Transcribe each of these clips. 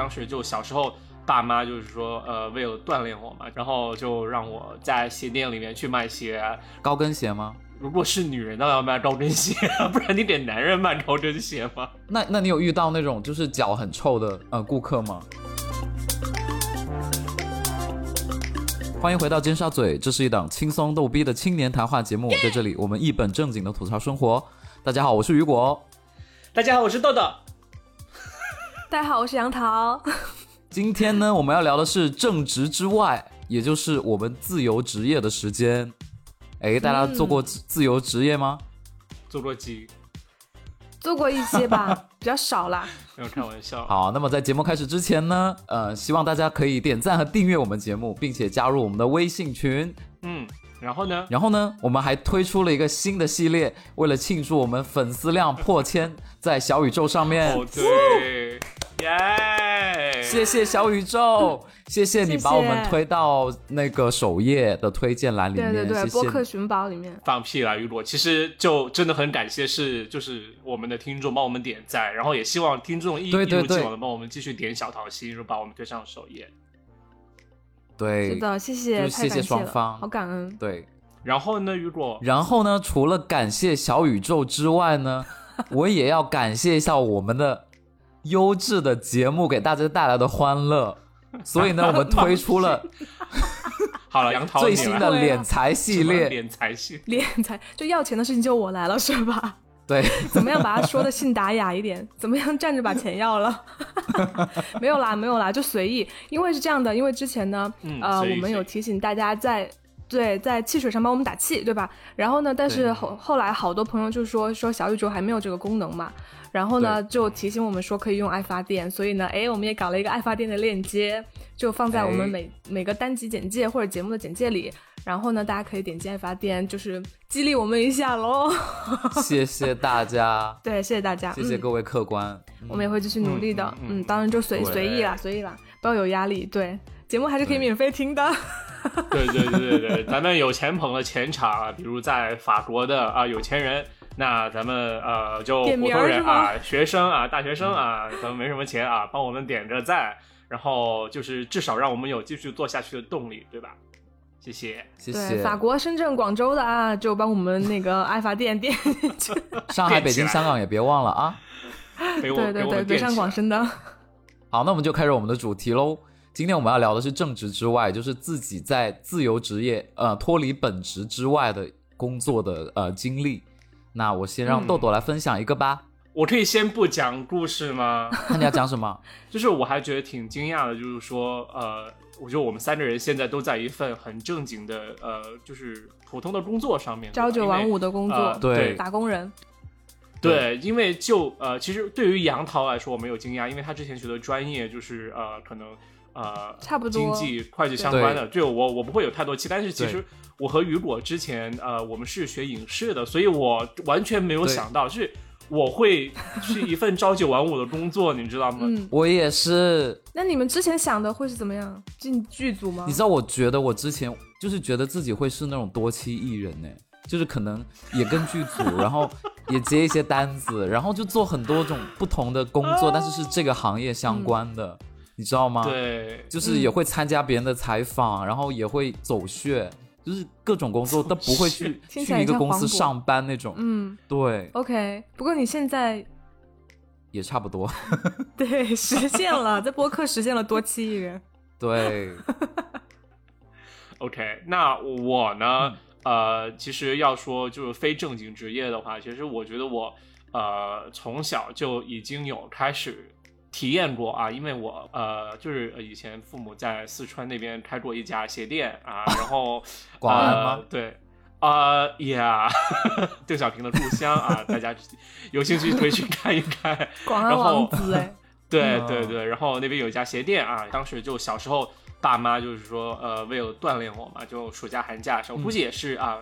当时就小时候，爸妈就是说，呃，为了锻炼我嘛，然后就让我在鞋店里面去卖鞋，高跟鞋吗？如果是女人，当然要卖高跟鞋，不然你给男人卖高跟鞋吗？那那你有遇到那种就是脚很臭的呃顾客吗？欢迎回到尖沙咀，这是一档轻松逗逼的青年谈话节目，在这里我们一本正经的吐槽生活。大家好，我是雨果。大家好，我是豆豆。大家好，我是杨桃。今天呢，我们要聊的是正职之外，也就是我们自由职业的时间。哎，大家做过自由职业吗？做过几？做过一些吧，比较少啦。没有开玩笑。好，那么在节目开始之前呢，呃，希望大家可以点赞和订阅我们节目，并且加入我们的微信群。嗯，然后呢？然后呢？我们还推出了一个新的系列，为了庆祝我们粉丝量破千，在小宇宙上面。哦，对，耶！谢谢小宇宙。谢谢你把我们推到那个首页的推荐栏里面，对对对，播客寻宝里面。放屁啦，雨果！其实就真的很感谢，是就是我们的听众帮我们点赞，然后也希望听众一一如既往的帮我们继续点小桃心，就把我们推上首页。对，是的，谢谢，谢谢双方，好感恩。对，然后呢，雨果？然后呢？除了感谢小宇宙之外呢，我也要感谢一下我们的优质的节目给大家带来的欢乐。所以呢，我们推出了好了杨桃最新的敛财系列，敛财系敛财就要钱的事情就我来了是吧？对，怎么样把它说的信达雅一点？怎么样站着把钱要了？没有啦，没有啦，就随意。因为是这样的，因为之前呢，呃，我们有提醒大家在对在汽水上帮我们打气，对吧？然后呢，但是后后来好多朋友就说说小宇宙还没有这个功能嘛。然后呢，就提醒我们说可以用爱发电，所以呢，哎，我们也搞了一个爱发电的链接，就放在我们每每个单集简介或者节目的简介里。然后呢，大家可以点击爱发电，就是激励我们一下喽。谢谢大家，对，谢谢大家，谢谢各位客官，我们也会继续努力的。嗯，当然就随随意啦，随意啦，不要有压力。对，节目还是可以免费听的。对对对对对，咱们有钱捧了钱场，比如在法国的啊有钱人。那咱们呃，就普通人啊，学生啊，大学生啊，咱们没什么钱啊，帮我们点个赞，然后就是至少让我们有继续做下去的动力，对吧？谢谢，谢谢。法国、深圳、广州的啊，就帮我们那个爱发电电。上海、北京、香港也别忘了啊。对对对，北上广深的。好，那我们就开始我们的主题喽。今天我们要聊的是正职之外，就是自己在自由职业呃脱离本职之外的工作的呃经历。那我先让豆豆来分享一个吧。我可以先不讲故事吗？那你要讲什么？就是我还觉得挺惊讶的，就是说，呃，我觉得我们三个人现在都在一份很正经的，呃，就是普通的工作上面，朝九晚五的工作，对，打工人。对，因为就呃，其实对于杨桃来说，我没有惊讶，因为他之前学的专业就是呃，可能呃，差不多经济会计相关的，就我我不会有太多期待，但是其实。我和雨果之前，呃，我们是学影视的，所以我完全没有想到，是我会去一份朝九晚五的工作，你知道吗？嗯，我也是。那你们之前想的会是怎么样？进剧组吗？你知道，我觉得我之前就是觉得自己会是那种多期艺人呢，就是可能也跟剧组，然后也接一些单子，然后就做很多种不同的工作，但是是这个行业相关的，你知道吗？对，就是也会参加别人的采访，然后也会走穴。就是各种工作都不会去去一个公司上班那种，嗯，对，OK。不过你现在也差不多，对，实现了在播客实现了多期艺人，对。OK，那我呢？呃，其实要说就是非正经职业的话，其实我觉得我呃从小就已经有开始。体验过啊，因为我呃，就是以前父母在四川那边开过一家鞋店啊，然后广安吗？对，啊呀，邓小平的故乡啊，大家有兴趣可以去看一看。广安王子哎，对对对，然后那边有一家鞋店啊，当时就小时候爸妈就是说呃，为了锻炼我嘛，就暑假寒假时候估计也是啊，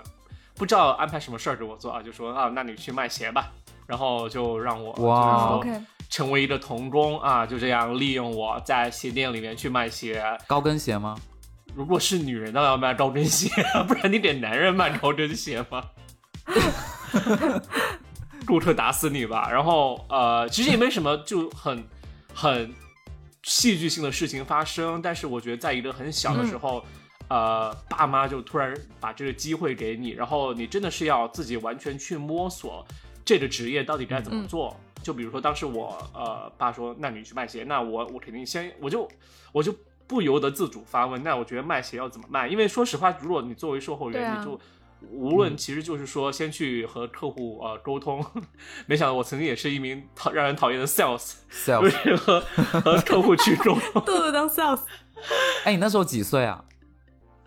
不知道安排什么事儿给我做啊，就说啊，那你去卖鞋吧，然后就让我哇，OK。成为一个童工啊，就这样利用我在鞋店里面去卖鞋，高跟鞋吗？如果是女人，当然要卖高跟鞋，不然你给男人卖高跟鞋吗？顾客打死你吧！然后呃，其实也没什么，就很很戏剧性的事情发生，但是我觉得在一个很小的时候，呃，爸妈就突然把这个机会给你，然后你真的是要自己完全去摸索这个职业到底该怎么做。就比如说当时我呃爸说，那你去卖鞋，那我我肯定先我就我就不由得自主发问，那我觉得卖鞋要怎么卖？因为说实话，如果你作为售后员，你就。无论其实就是说，先去和客户呃沟通。没想到我曾经也是一名讨让人讨厌的 sales，sales 和和客户去沟通，豆豆当 sales。哎，你那时候几岁啊？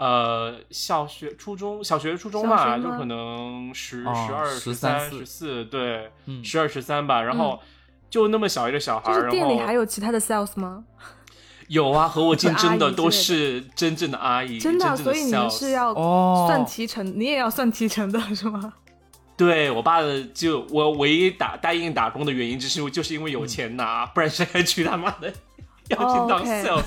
呃，小学、初中小学、初中吧，就可能十、十二、十三、十四，对，十二、十三吧。然后就那么小一个小孩，然后店里还有其他的 sales 吗？有啊，和我竞争的都是真正的阿姨，真的，所以你们是要算提成，你也要算提成的是吗？对我爸的，就我唯一打答应打工的原因，就是就是因为有钱拿，不然谁还去他妈的要去当 sales？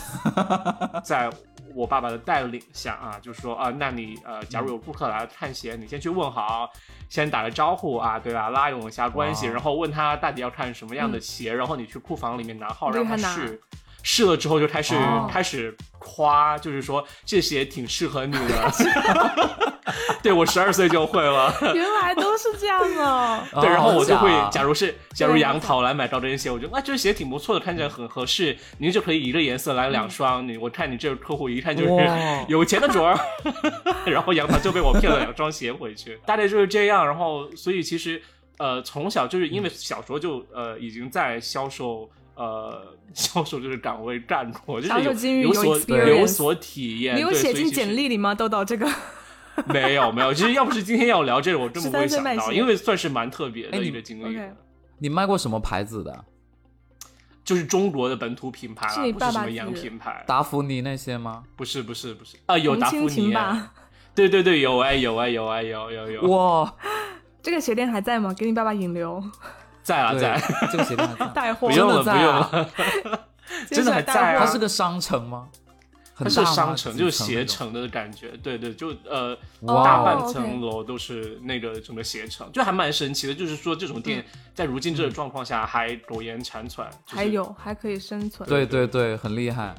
在我爸爸的带领下啊，就是说啊，那你呃，假如有顾客来看鞋，你先去问好，先打个招呼啊，对吧？拉拢一下关系，然后问他到底要看什么样的鞋，然后你去库房里面拿号让他试。试了之后就开始开始夸，就是说这鞋挺适合你的。对我十二岁就会了。原来都是这样的。对，然后我就会，假如是假如杨桃来买高跟鞋，我觉得啊，这鞋挺不错的，看起来很合适，您就可以一个颜色来两双。你我看你这个客户一看就是 有钱的主儿。然后杨桃就被我骗了两双鞋回去，大概就是这样。然后所以其实呃从小就是因为小时候就呃已经在销售。呃，销售这个岗位干过，就是有有所有所体验。你有写进简历里吗？豆豆这个 没有没有。其实要不是今天要聊这个，我真不会想到，因为算是蛮特别的一个经历。你卖过什么牌子的？就是中国的本土品牌，不是什么洋品牌。达芙妮那些吗？不是不是不是啊，有达芙妮。对对对，有哎有哎有哎有有有。哇，这个鞋垫还在吗？给你爸爸引流。在啊，在 这个鞋店带货，不用了，不用了，真的还在。它是个商城吗？它是商城，就是携程的感觉。对对，就呃，大半层楼都是那个整个携程，就还蛮神奇的。就是说，这种店在如今这个状况下还苟延残喘，还有还可以生存。对对对，很厉害。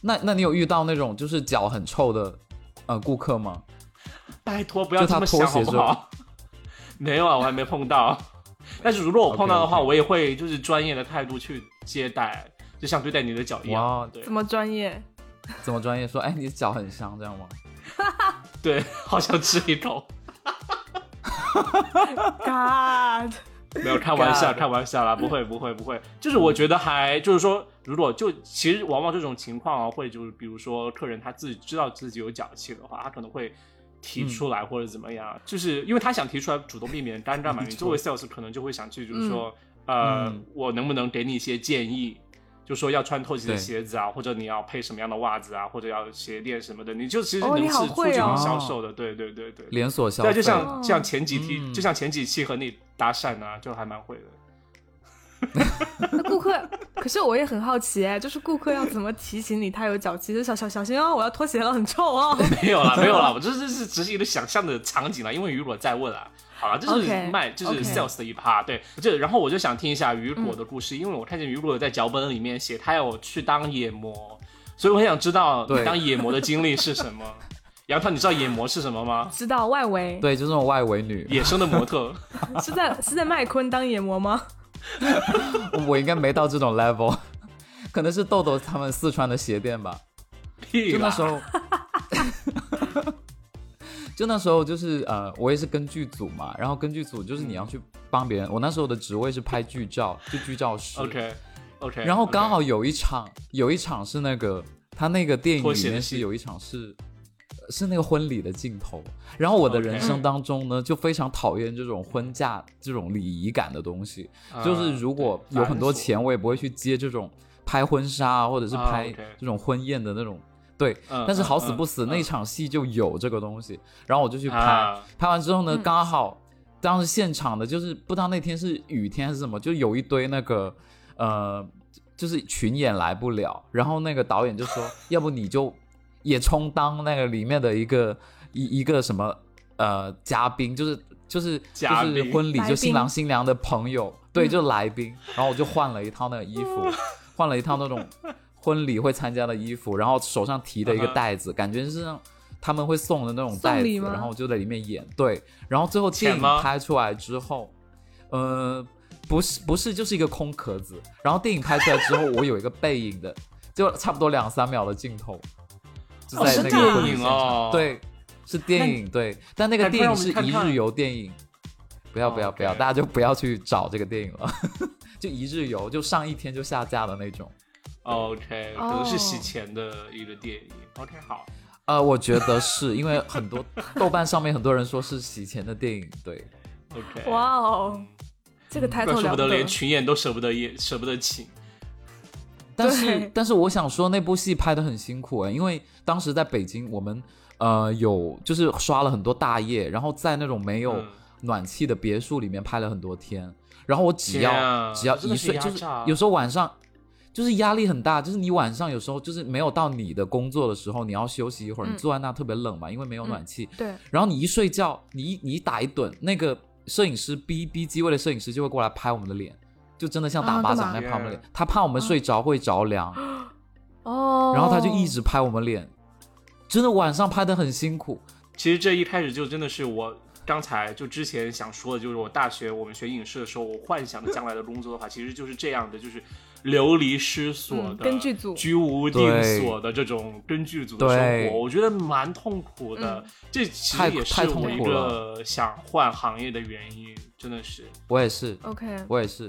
那那你有遇到那种就是脚很臭的呃顾客吗？拜托，不要这么想好不好？没有啊，我还没碰到。但是如果我碰到的话，我也会就是专业的态度去接待，就像对待你的脚一样。对，怎么专业？怎么专业？说，哎，你的脚很香，这样吗？对，好想吃一口。God，没有开玩笑，开玩笑啦，不会，不会，不会。就是我觉得还就是说，如果就其实往往这种情况啊，会就是比如说客人他自己知道自己有脚气的话，他可能会。提出来或者怎么样，就是因为他想提出来，主动避免尴尬嘛。你作为 sales 可能就会想去，就是说，呃，我能不能给你一些建议？就说要穿透气的鞋子啊，或者你要配什么样的袜子啊，或者要鞋垫什么的，你就其实能是促进销售的。对对对对，连锁销售。对，就像像前几期，就像前几期和你搭讪啊，就还蛮会的。那顾客，可是我也很好奇哎，就是顾客要怎么提醒你他有脚气？就小小小心哦，我要脱鞋了，很臭哦。没有了，没有了，我这这是只是一个想象的场景了。因为雨果在问啊，好了，这是卖，就是 sales 的一趴。对，就然后我就想听一下雨果的故事，因为我看见雨果在脚本里面写他要去当野模，所以我很想知道你当野模的经历是什么。杨涛，你知道野模是什么吗？知道外围，对，就是那种外围女，野生的模特。是在是在麦昆当野模吗？我应该没到这种 level，可能是豆豆他们四川的鞋店吧。就那时候，就那时候就是呃，我也是跟剧组嘛，然后跟剧组就是你要去帮别人。我那时候的职位是拍剧照，就剧照师。OK OK。然后刚好有一场，有一场是那个他那个电影里面是有一场是。是那个婚礼的镜头，然后我的人生当中呢，就非常讨厌这种婚嫁这种礼仪感的东西。就是如果有很多钱，我也不会去接这种拍婚纱啊，或者是拍这种婚宴的那种。对，但是好死不死那场戏就有这个东西，然后我就去拍。拍完之后呢，刚好当时现场的就是不知道那天是雨天还是什么，就有一堆那个呃，就是群演来不了，然后那个导演就说，要不你就。也充当那个里面的一个一一个什么呃嘉宾，就是就是就是婚礼就新郎新娘的朋友，对，就来宾。然后我就换了一套那个衣服，换了一套那种 婚礼会参加的衣服，然后手上提的一个袋子，感觉是他们会送的那种袋子，然后我就在里面演。对，然后最后电影拍出来之后，呃，不是不是，就是一个空壳子。然后电影拍出来之后，我有一个背影的，就差不多两三秒的镜头，就在那个电影哦，对，是电影，对，但那个电影是一日游电影，不要不要不要，大家就不要去找这个电影了，就一日游，就上一天就下架的那种。OK，可能是洗钱的一个电影。OK，好。呃，我觉得是因为很多豆瓣上面很多人说是洗钱的电影。对，OK。哇哦，这个抬头舍不得连群演都舍不得演，舍不得请。但是，但是我想说那部戏拍的很辛苦哎，因为当时在北京，我们呃有就是刷了很多大夜，然后在那种没有暖气的别墅里面拍了很多天，然后我只要只要一睡，就是有时候晚上。就是压力很大，就是你晚上有时候就是没有到你的工作的时候，你要休息一会儿，你坐在那特别冷嘛，因为没有暖气。对。然后你一睡觉，你一你打一盹，那个摄影师 B B 机位的摄影师就会过来拍我们的脸，就真的像打巴掌在拍我们脸。他怕我们睡着会着凉。哦。然后他就一直拍我们脸，真的晚上拍的很辛苦。其实这一开始就真的是我刚才就之前想说的，就是我大学我们学影视的时候，我幻想的将来的工作的话，其实就是这样的，就是。流离失所的，居无定所的这种跟剧组的生活，我觉得蛮痛苦的。这其实也是我一个想换行业的原因，真的是。我也是，OK，我也是。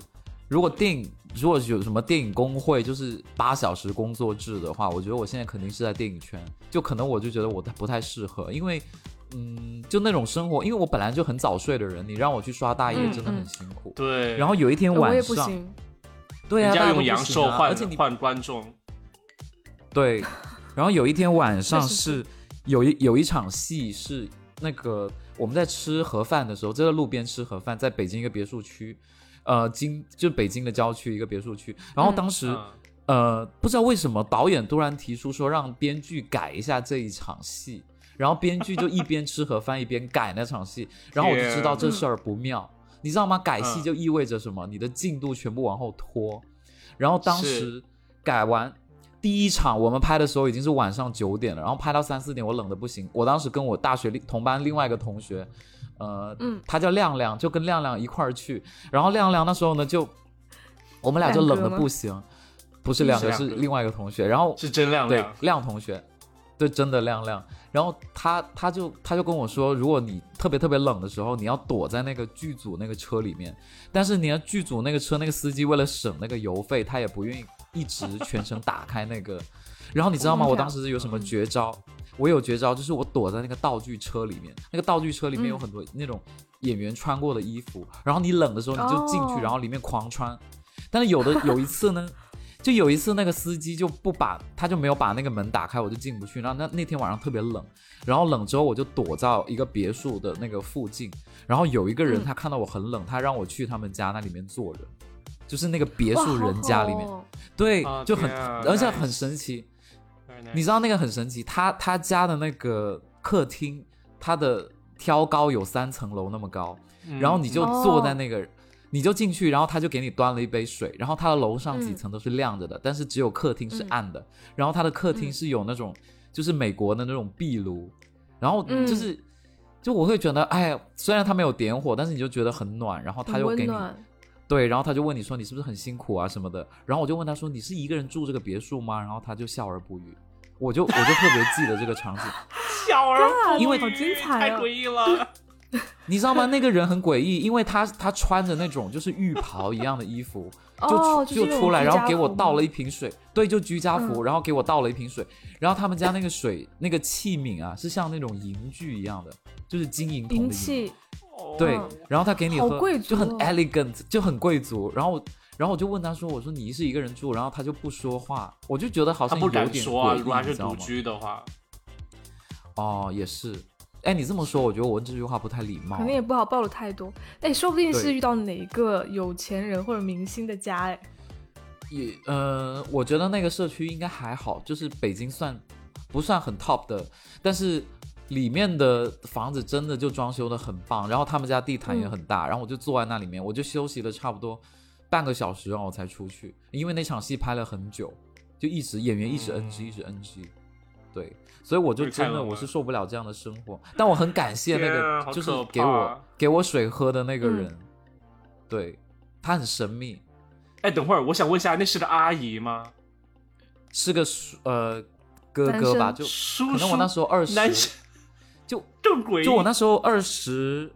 如果电影如果有什么电影工会，就是八小时工作制的话，我觉得我现在肯定是在电影圈。就可能我就觉得我不太适合，因为嗯，就那种生活，因为我本来就很早睡的人，你让我去刷大夜真的很辛苦。对。然后有一天晚上。对啊，用阳寿换换观众。对，然后有一天晚上是有一有一场戏是那个我们在吃盒饭的时候，就在路边吃盒饭，在北京一个别墅区，呃，京就北京的郊区一个别墅区。然后当时呃不知道为什么导演突然提出说让编剧改一下这一场戏，然后编剧就一边吃盒饭一边改那场戏，然后我就知道这事儿不妙。你知道吗？改戏就意味着什么？你的进度全部往后拖。然后当时改完第一场，我们拍的时候已经是晚上九点了。然后拍到三四点，我冷的不行。我当时跟我大学同班另外一个同学，呃，嗯，他叫亮亮，就跟亮亮一块儿去。然后亮亮那时候呢，就我们俩就冷的不行。不是两个，是另外一个同学。然后是真亮亮，对，亮同学，对，真的亮亮。然后他他就他就跟我说，如果你特别特别冷的时候，你要躲在那个剧组那个车里面。但是你要剧组那个车那个司机为了省那个油费，他也不愿意一直全程打开那个。然后你知道吗？我当时有什么绝招？我有绝招，就是我躲在那个道具车里面。那个道具车里面有很多那种演员穿过的衣服。然后你冷的时候你就进去，然后里面狂穿。但是有的有一次呢。就有一次，那个司机就不把，他就没有把那个门打开，我就进不去。然后那那天晚上特别冷，然后冷之后我就躲到一个别墅的那个附近。然后有一个人他看到我很冷，他让我去他们家那里面坐着，就是那个别墅人家里面，对，就很而且很神奇。你知道那个很神奇，他他家的那个客厅，他的挑高有三层楼那么高，然后你就坐在那个。你就进去，然后他就给你端了一杯水，然后他的楼上几层都是亮着的，但是只有客厅是暗的。然后他的客厅是有那种，就是美国的那种壁炉，然后就是，就我会觉得，哎，虽然他没有点火，但是你就觉得很暖。然后他就给你，对，然后他就问你说你是不是很辛苦啊什么的。然后我就问他说你是一个人住这个别墅吗？然后他就笑而不语。我就我就特别记得这个场景，笑而不语，因为好精彩，太诡异了。你知道吗？那个人很诡异，因为他他穿着那种就是浴袍一样的衣服，就就出来，然后给我倒了一瓶水，对，就居家服，然后给我倒了一瓶水，然后他们家那个水那个器皿啊，是像那种银具一样的，就是金银铜的器，对，然后他给你喝，就很 elegant，就很贵族，然后然后我就问他说，我说你是一个人住，然后他就不说话，我就觉得好像有点说啊，如果是独居的话，哦，也是。哎，你这么说，我觉得我问这句话不太礼貌。肯定也不好暴露太多。哎，说不定是遇到哪个有钱人或者明星的家哎。也呃，我觉得那个社区应该还好，就是北京算不算很 top 的，但是里面的房子真的就装修的很棒，然后他们家地毯也很大，然后我就坐在那里面，我就休息了差不多半个小时，然后我才出去，因为那场戏拍了很久。就一直演员一直 NG 一直 NG，对，所以我就真的我是受不了这样的生活。但我很感谢那个就是给我给我水喝的那个人，对他很神秘。哎，等会儿我想问一下，那是个阿姨吗？是个呃哥哥吧？就可能我那时候二十，就就我那时候二十。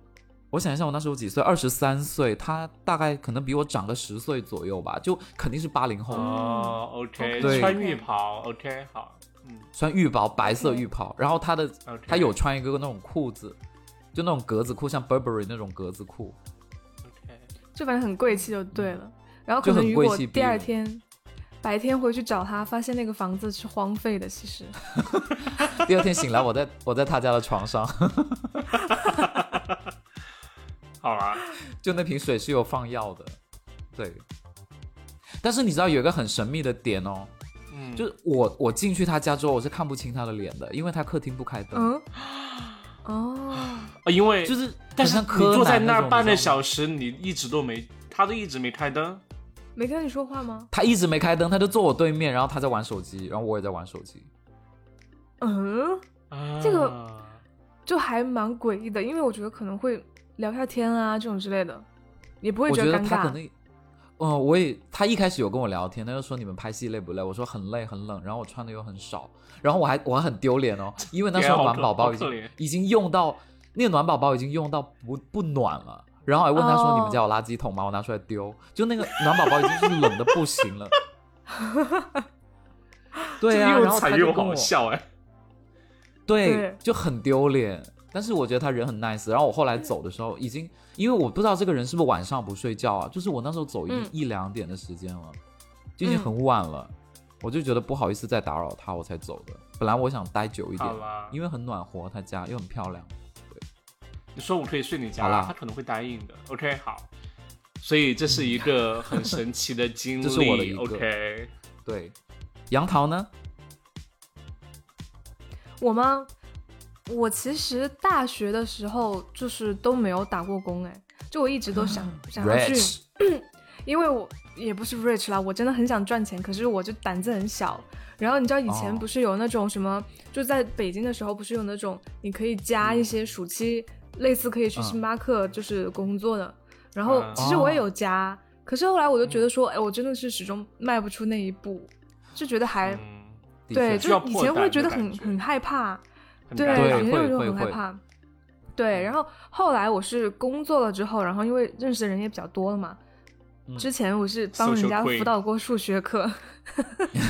我想一下，我那时候几岁？二十三岁，他大概可能比我长个十岁左右吧，就肯定是八零后。哦，OK，穿浴袍，OK，好，嗯，穿浴袍，白色浴袍，然后他的他有穿一个那种裤子，就那种格子裤，像 Burberry 那种格子裤，OK，就反正很贵气就对了。然后可能如果第二天白天回去找他，发现那个房子是荒废的，其实。第二天醒来，我在我在他家的床上。好啊，就那瓶水是有放药的，对。但是你知道有一个很神秘的点哦，嗯，就是我我进去他家之后，我是看不清他的脸的，因为他客厅不开灯。哦，啊，因为就是，但是你坐在那儿半个小时，你一直都没，他都一直没开灯，没跟你说话吗？他一直没开灯，他就坐我对面，然后他在玩手机，然后我也在玩手机。嗯，这个就还蛮诡异的，因为我觉得可能会。聊下天啊，这种之类的，也不会觉得尴尬。嗯，我也，他一开始有跟我聊天，他就说你们拍戏累不累？我说很累，很冷，然后我穿的又很少，然后我还我还很丢脸哦，因为那时候暖宝宝已经已经用到那个暖宝宝已经用到不不暖了，然后还问他说你们家有垃圾桶吗？我拿出来丢，就那个 暖宝宝已经是冷的不行了。对啊，然后他又好笑哎，对，就很丢脸。但是我觉得他人很 nice，然后我后来走的时候，已经因为我不知道这个人是不是晚上不睡觉啊，就是我那时候走一一两点的时间了，就已经很晚了，我就觉得不好意思再打扰他，我才走的。本来我想待久一点，因为很暖和，他家又很漂亮。对，你说我可以睡你家，他可能会答应的。OK，好，所以这是一个很神奇的经历，这是我的一个。OK，对，杨桃呢？我吗？我其实大学的时候就是都没有打过工，哎，就我一直都想 想要去，因为我也不是 rich 啦，我真的很想赚钱，可是我就胆子很小。然后你知道以前不是有那种什么，就在北京的时候不是有那种你可以加一些暑期，类似可以去星巴克就是工作的。然后其实我也有加，可是后来我就觉得说，哎，我真的是始终迈不出那一步，就觉得还对，就是以前会觉得很很害怕。对，以前就很害怕。对，然后后来我是工作了之后，然后因为认识的人也比较多了嘛。之前我是帮人家辅导过数学课。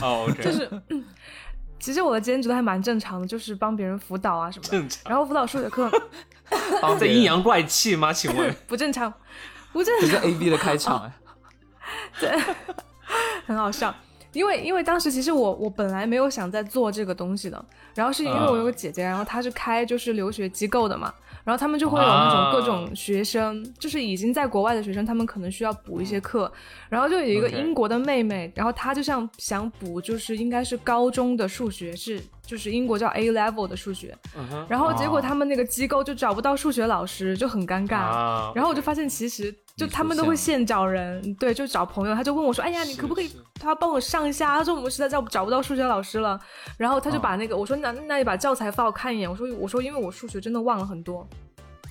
哦，就是，其实我的兼职都还蛮正常的，就是帮别人辅导啊什么的。然后辅导数学课。在阴阳怪气吗？请问？不正常，不正常。这是 A B 的开场 哎。对，很好笑。因为因为当时其实我我本来没有想在做这个东西的，然后是因为我有个姐姐，然后她是开就是留学机构的嘛，然后他们就会有那种各种学生，就是已经在国外的学生，他们可能需要补一些课，然后就有一个英国的妹妹，然后她就像想补就是应该是高中的数学是。就是英国叫 A level 的数学，然后结果他们那个机构就找不到数学老师，就很尴尬。然后我就发现，其实就他们都会现找人，对，就找朋友。他就问我说：“哎呀，你可不可以他帮我上一下？”他说：“我们实在找找不到数学老师了。”然后他就把那个我说：“那那你把教材发我看一眼。”我说：“我说因为我数学真的忘了很多。”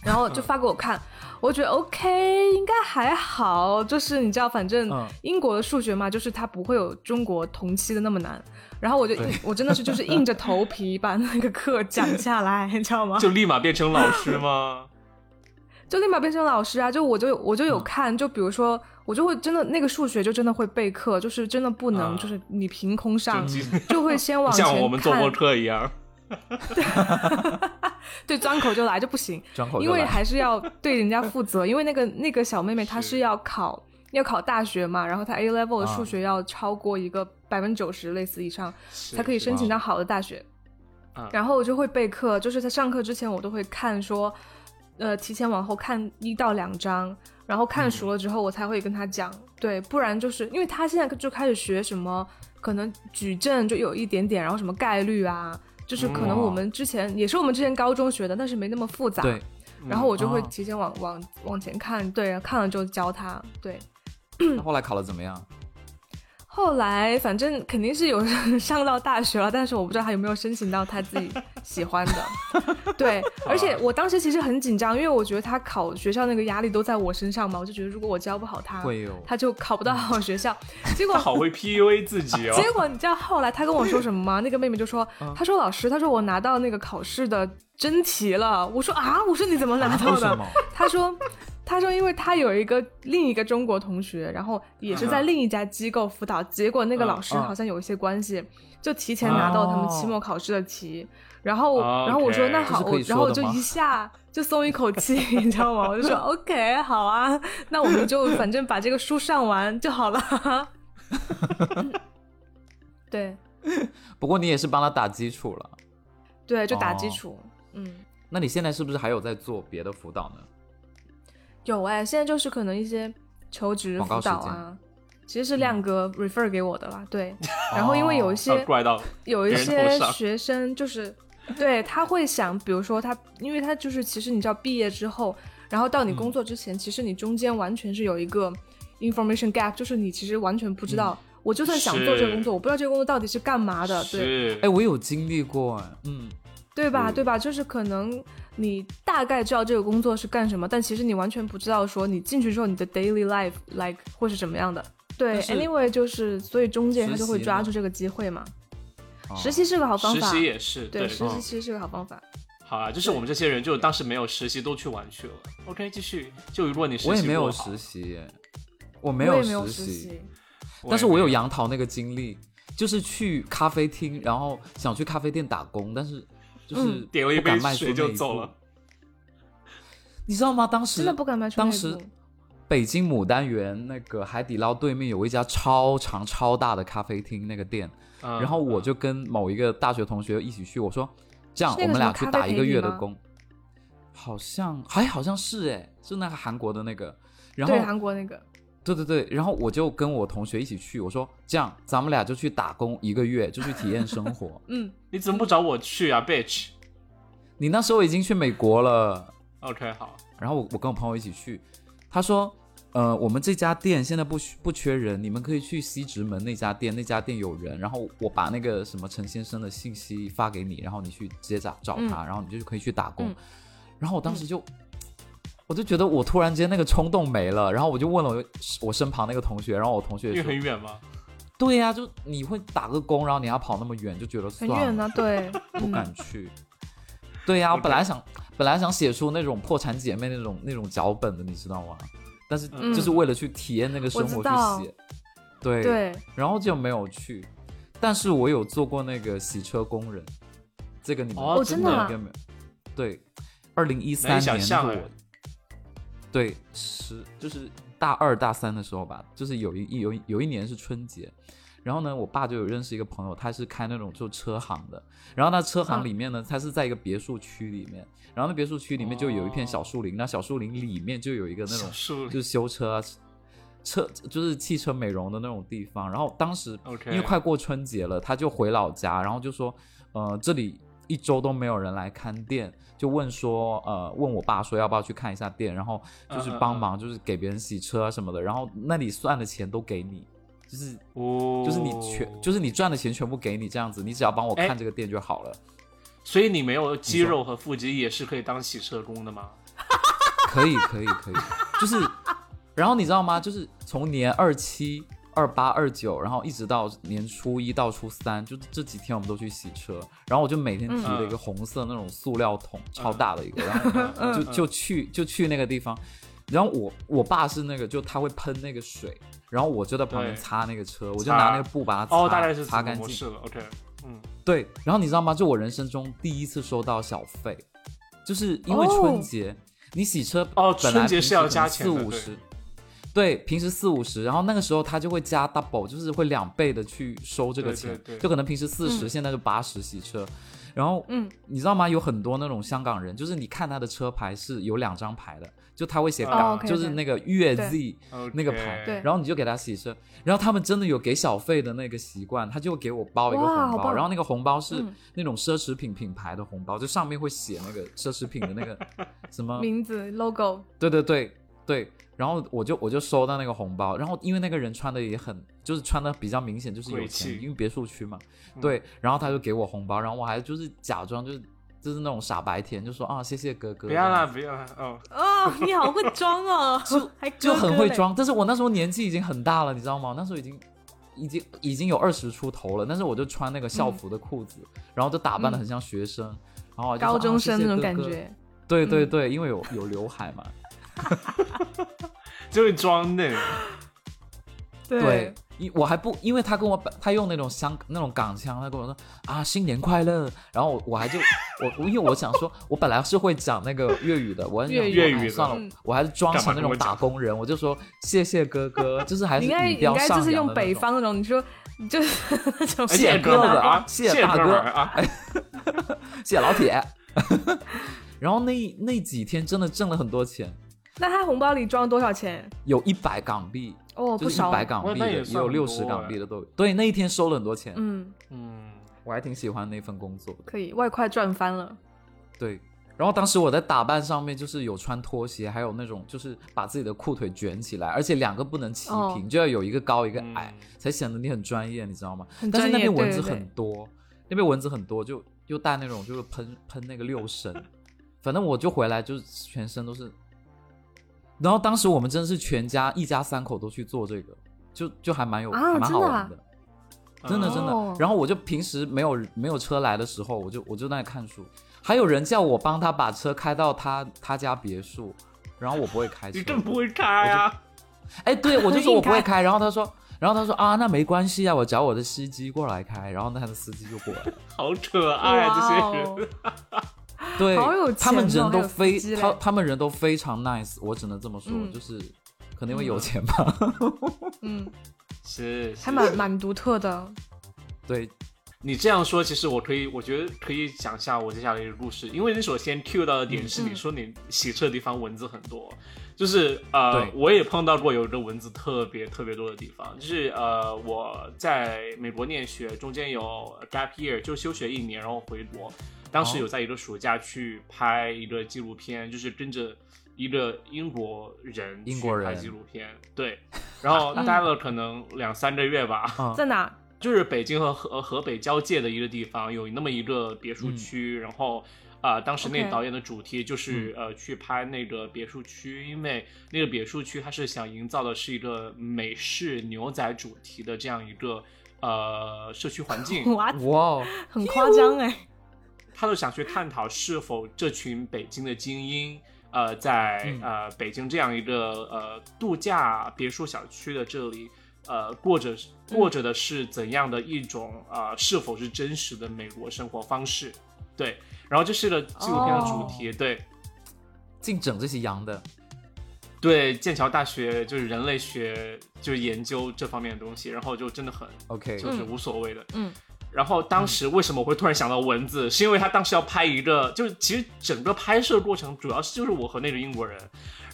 然后就发给我看，我觉得 OK，应该还好。就是你知道，反正英国的数学嘛，就是它不会有中国同期的那么难。然后我就我真的是就是硬着头皮把那个课讲下来，你知道吗？就立马变成老师吗？就立马变成老师啊！就我就我就有看，就比如说我就会真的那个数学就真的会备课，就是真的不能就是你凭空上，就会先往 前像我们做过课一样。对，张口就来就不行，因为还是要对人家负责。因为那个那个小妹妹她是要考要考大学嘛，然后她 A level 的数学要超过一个。百分之九十类似以上才可以申请到好的大学，然后我就会备课，就是在上课之前我都会看说，呃，提前往后看一到两章，然后看熟了之后我才会跟他讲，对，不然就是因为他现在就开始学什么，可能矩阵就有一点点，然后什么概率啊，就是可能我们之前也是我们之前高中学的，但是没那么复杂，对，然后我就会提前往往往前看，对，看了就教他，对。那后来考的怎么样？后来反正肯定是有 上到大学了，但是我不知道他有没有申请到他自己喜欢的。对，而且我当时其实很紧张，因为我觉得他考学校那个压力都在我身上嘛，我就觉得如果我教不好他，他就考不到好学校。结果好会 PUA 自己哦。结果你知道后来他跟我说什么吗？那个妹妹就说：“她说老师，她说我拿到那个考试的真题了。”我说：“啊，我说你怎么拿到的？”他说。他说，因为他有一个另一个中国同学，然后也是在另一家机构辅导，结果那个老师好像有一些关系，就提前拿到他们期末考试的题。然后，然后我说那好，然后我就一下就松一口气，你知道吗？我就说 OK，好啊，那我们就反正把这个书上完就好了。对，不过你也是帮他打基础了。对，就打基础。嗯，那你现在是不是还有在做别的辅导呢？有哎，现在就是可能一些求职辅导啊，其实是亮哥 refer 给我的啦。对，然后因为有一些有一些学生就是，对他会想，比如说他，因为他就是其实你知道毕业之后，然后到你工作之前，其实你中间完全是有一个 information gap，就是你其实完全不知道，我就算想做这个工作，我不知道这个工作到底是干嘛的。对，哎，我有经历过，嗯。对吧？对吧？就是可能你大概知道这个工作是干什么，但其实你完全不知道说你进去之后你的 daily life like 会是什么样的。对，anyway 就是所以中介他就会抓住这个机会嘛。实习是个好方法，实习也是对，实习其实是个好方法。好啊，就是我们这些人就当时没有实习都去玩去了。OK，继续。就如果你实习我也没有实习，我没有实习，但是我有杨桃那个经历，就是去咖啡厅，然后想去咖啡店打工，但是。就是点了一杯水就走了，你知道吗？当时真的不敢迈出当时北京牡丹园那个海底捞对面有一家超长超大的咖啡厅，那个店，然后我就跟某一个大学同学一起去，我说这样我们俩去打一个月的工，好像还好像是哎，是那个韩国的那个，然后韩国那个。对对对，然后我就跟我同学一起去，我说这样咱们俩就去打工一个月，就去体验生活。嗯，你怎么不找我去啊，bitch？你那时候已经去美国了。OK，好。然后我我跟我朋友一起去，他说，呃，我们这家店现在不不缺人，你们可以去西直门那家店，那家店有人。然后我把那个什么陈先生的信息发给你，然后你去直接找找他，然后你就可以去打工。然后我当时就。我就觉得我突然间那个冲动没了，然后我就问了我我身旁那个同学，然后我同学因为很远吗？对呀，就你会打个工，然后你要跑那么远，就觉得很远呢，对，不敢去。对呀，我本来想本来想写出那种破产姐妹那种那种脚本的，你知道吗？但是就是为了去体验那个生活去写，对对，然后就没有去。但是我有做过那个洗车工人，这个你们哦真的吗？对，二零一三年我。对，是就是大二大三的时候吧，就是有一有有一年是春节，然后呢，我爸就有认识一个朋友，他是开那种就车行的，然后那车行里面呢，他是在一个别墅区里面，然后那别墅区里面就有一片小树林，那小树林里面就有一个那种就是修车啊，车就是汽车美容的那种地方，然后当时因为快过春节了，他就回老家，然后就说，呃，这里。一周都没有人来看店，就问说，呃，问我爸说要不要去看一下店，然后就是帮忙，就是给别人洗车啊什么的，然后那里算的钱都给你，就是，哦就是你全，就是你赚的钱全部给你这样子，你只要帮我看这个店就好了。所以你没有肌肉和腹肌也是可以当洗车工的吗？可以，可以，可以，就是，然后你知道吗？就是从年二七。二八二九，然后一直到年初一到初三，就这几天我们都去洗车，然后我就每天提了一个红色那种塑料桶，超大的一个，然后就就去就去那个地方，然后我我爸是那个就他会喷那个水，然后我就在旁边擦那个车，我就拿那个布把它哦，大概是擦干净。是了，OK，嗯，对，然后你知道吗？就我人生中第一次收到小费，就是因为春节你洗车哦，春节是要加钱四五十。对，平时四五十，然后那个时候他就会加 double，就是会两倍的去收这个钱，就可能平时四十，现在就八十洗车，然后，嗯，你知道吗？有很多那种香港人，就是你看他的车牌是有两张牌的，就他会写港，就是那个粤 Z 那个牌，对，然后你就给他洗车，然后他们真的有给小费的那个习惯，他就给我包一个红包，然后那个红包是那种奢侈品品牌的红包，就上面会写那个奢侈品的那个 什么名字 logo，对对对。对，然后我就我就收到那个红包，然后因为那个人穿的也很，就是穿的比较明显，就是有钱，因为别墅区嘛，对，然后他就给我红包，然后我还就是假装就是就是那种傻白甜，就说啊谢谢哥哥，不要啦不要啦，哦。哦你好会装哦，就 还 就很会装，但是我那时候年纪已经很大了，你知道吗？那时候已经已经已经有二十出头了，但是我就穿那个校服的裤子，然后就打扮的很像学生，然后高中生那种感觉，对对对，因为有有刘海嘛。就会装的，对，因我还不，因为他跟我他用那种香那种港腔，他跟我说啊新年快乐，然后我我还就我因为我想说，我本来是会讲那个粤语的，我粤语算了，我还是装成那种打工人，我就说谢谢哥哥，就是还是应该就是用北方那种，你说就是 那种谢哥哥啊，谢大哥啊，谢老铁，然后那那几天真的挣了很多钱。那他红包里装了多少钱？有一百港币哦，不少，一百港币的，也有六十港币的都有。对，那一天收了很多钱。嗯嗯，我还挺喜欢那份工作，可以外快赚翻了。对，然后当时我在打扮上面就是有穿拖鞋，还有那种就是把自己的裤腿卷起来，而且两个不能齐平，就要有一个高一个矮，才显得你很专业，你知道吗？但是那边蚊子很多，那边蚊子很多，就又带那种就是喷喷那个六神，反正我就回来就是全身都是。然后当时我们真的是全家一家三口都去做这个，就就还蛮有还蛮好玩的，真的真的。然后我就平时没有没有车来的时候，我就我就在那看书，还有人叫我帮他把车开到他他家别墅，然后我不会开车，你真不会开啊？哎，对，我就说我不会开，然后他说，然后他说啊，那没关系啊，我找我的司机过来开，然后那他的司机就过来，好可爱啊这些人。对，他们人都非他他们人都非常 nice，我只能这么说，就是可能因为有钱吧。嗯，是，还蛮蛮独特的。对，你这样说，其实我可以，我觉得可以讲下我接下来一个故事。因为你首先 Q 到的点是你说你洗车的地方蚊子很多，就是呃，我也碰到过有一个蚊子特别特别多的地方，就是呃，我在美国念学，中间有 gap year，就休学一年，然后回国。当时有在一个暑假去拍一个纪录片，就是跟着一个英国人英国人拍纪录片，对，然后待了可能两三个月吧。在哪？就是北京和河河北交界的一个地方，有那么一个别墅区。然后啊，当时那导演的主题就是呃去拍那个别墅区，因为那个别墅区他是想营造的是一个美式牛仔主题的这样一个呃社区环境。哇哇，很夸张 哎。他都想去探讨是否这群北京的精英，呃，在呃北京这样一个呃度假别墅小区的这里，呃过着过着的是怎样的一种啊？是否是真实的美国生活方式？对，然后这是个纪录片的主题，对，净整这些洋的，对，剑桥大学就是人类学就是研究这方面的东西，然后就真的很 OK，就是无所谓的，嗯。然后当时为什么我会突然想到蚊子？是因为他当时要拍一个，就是其实整个拍摄过程主要是就是我和那个英国人，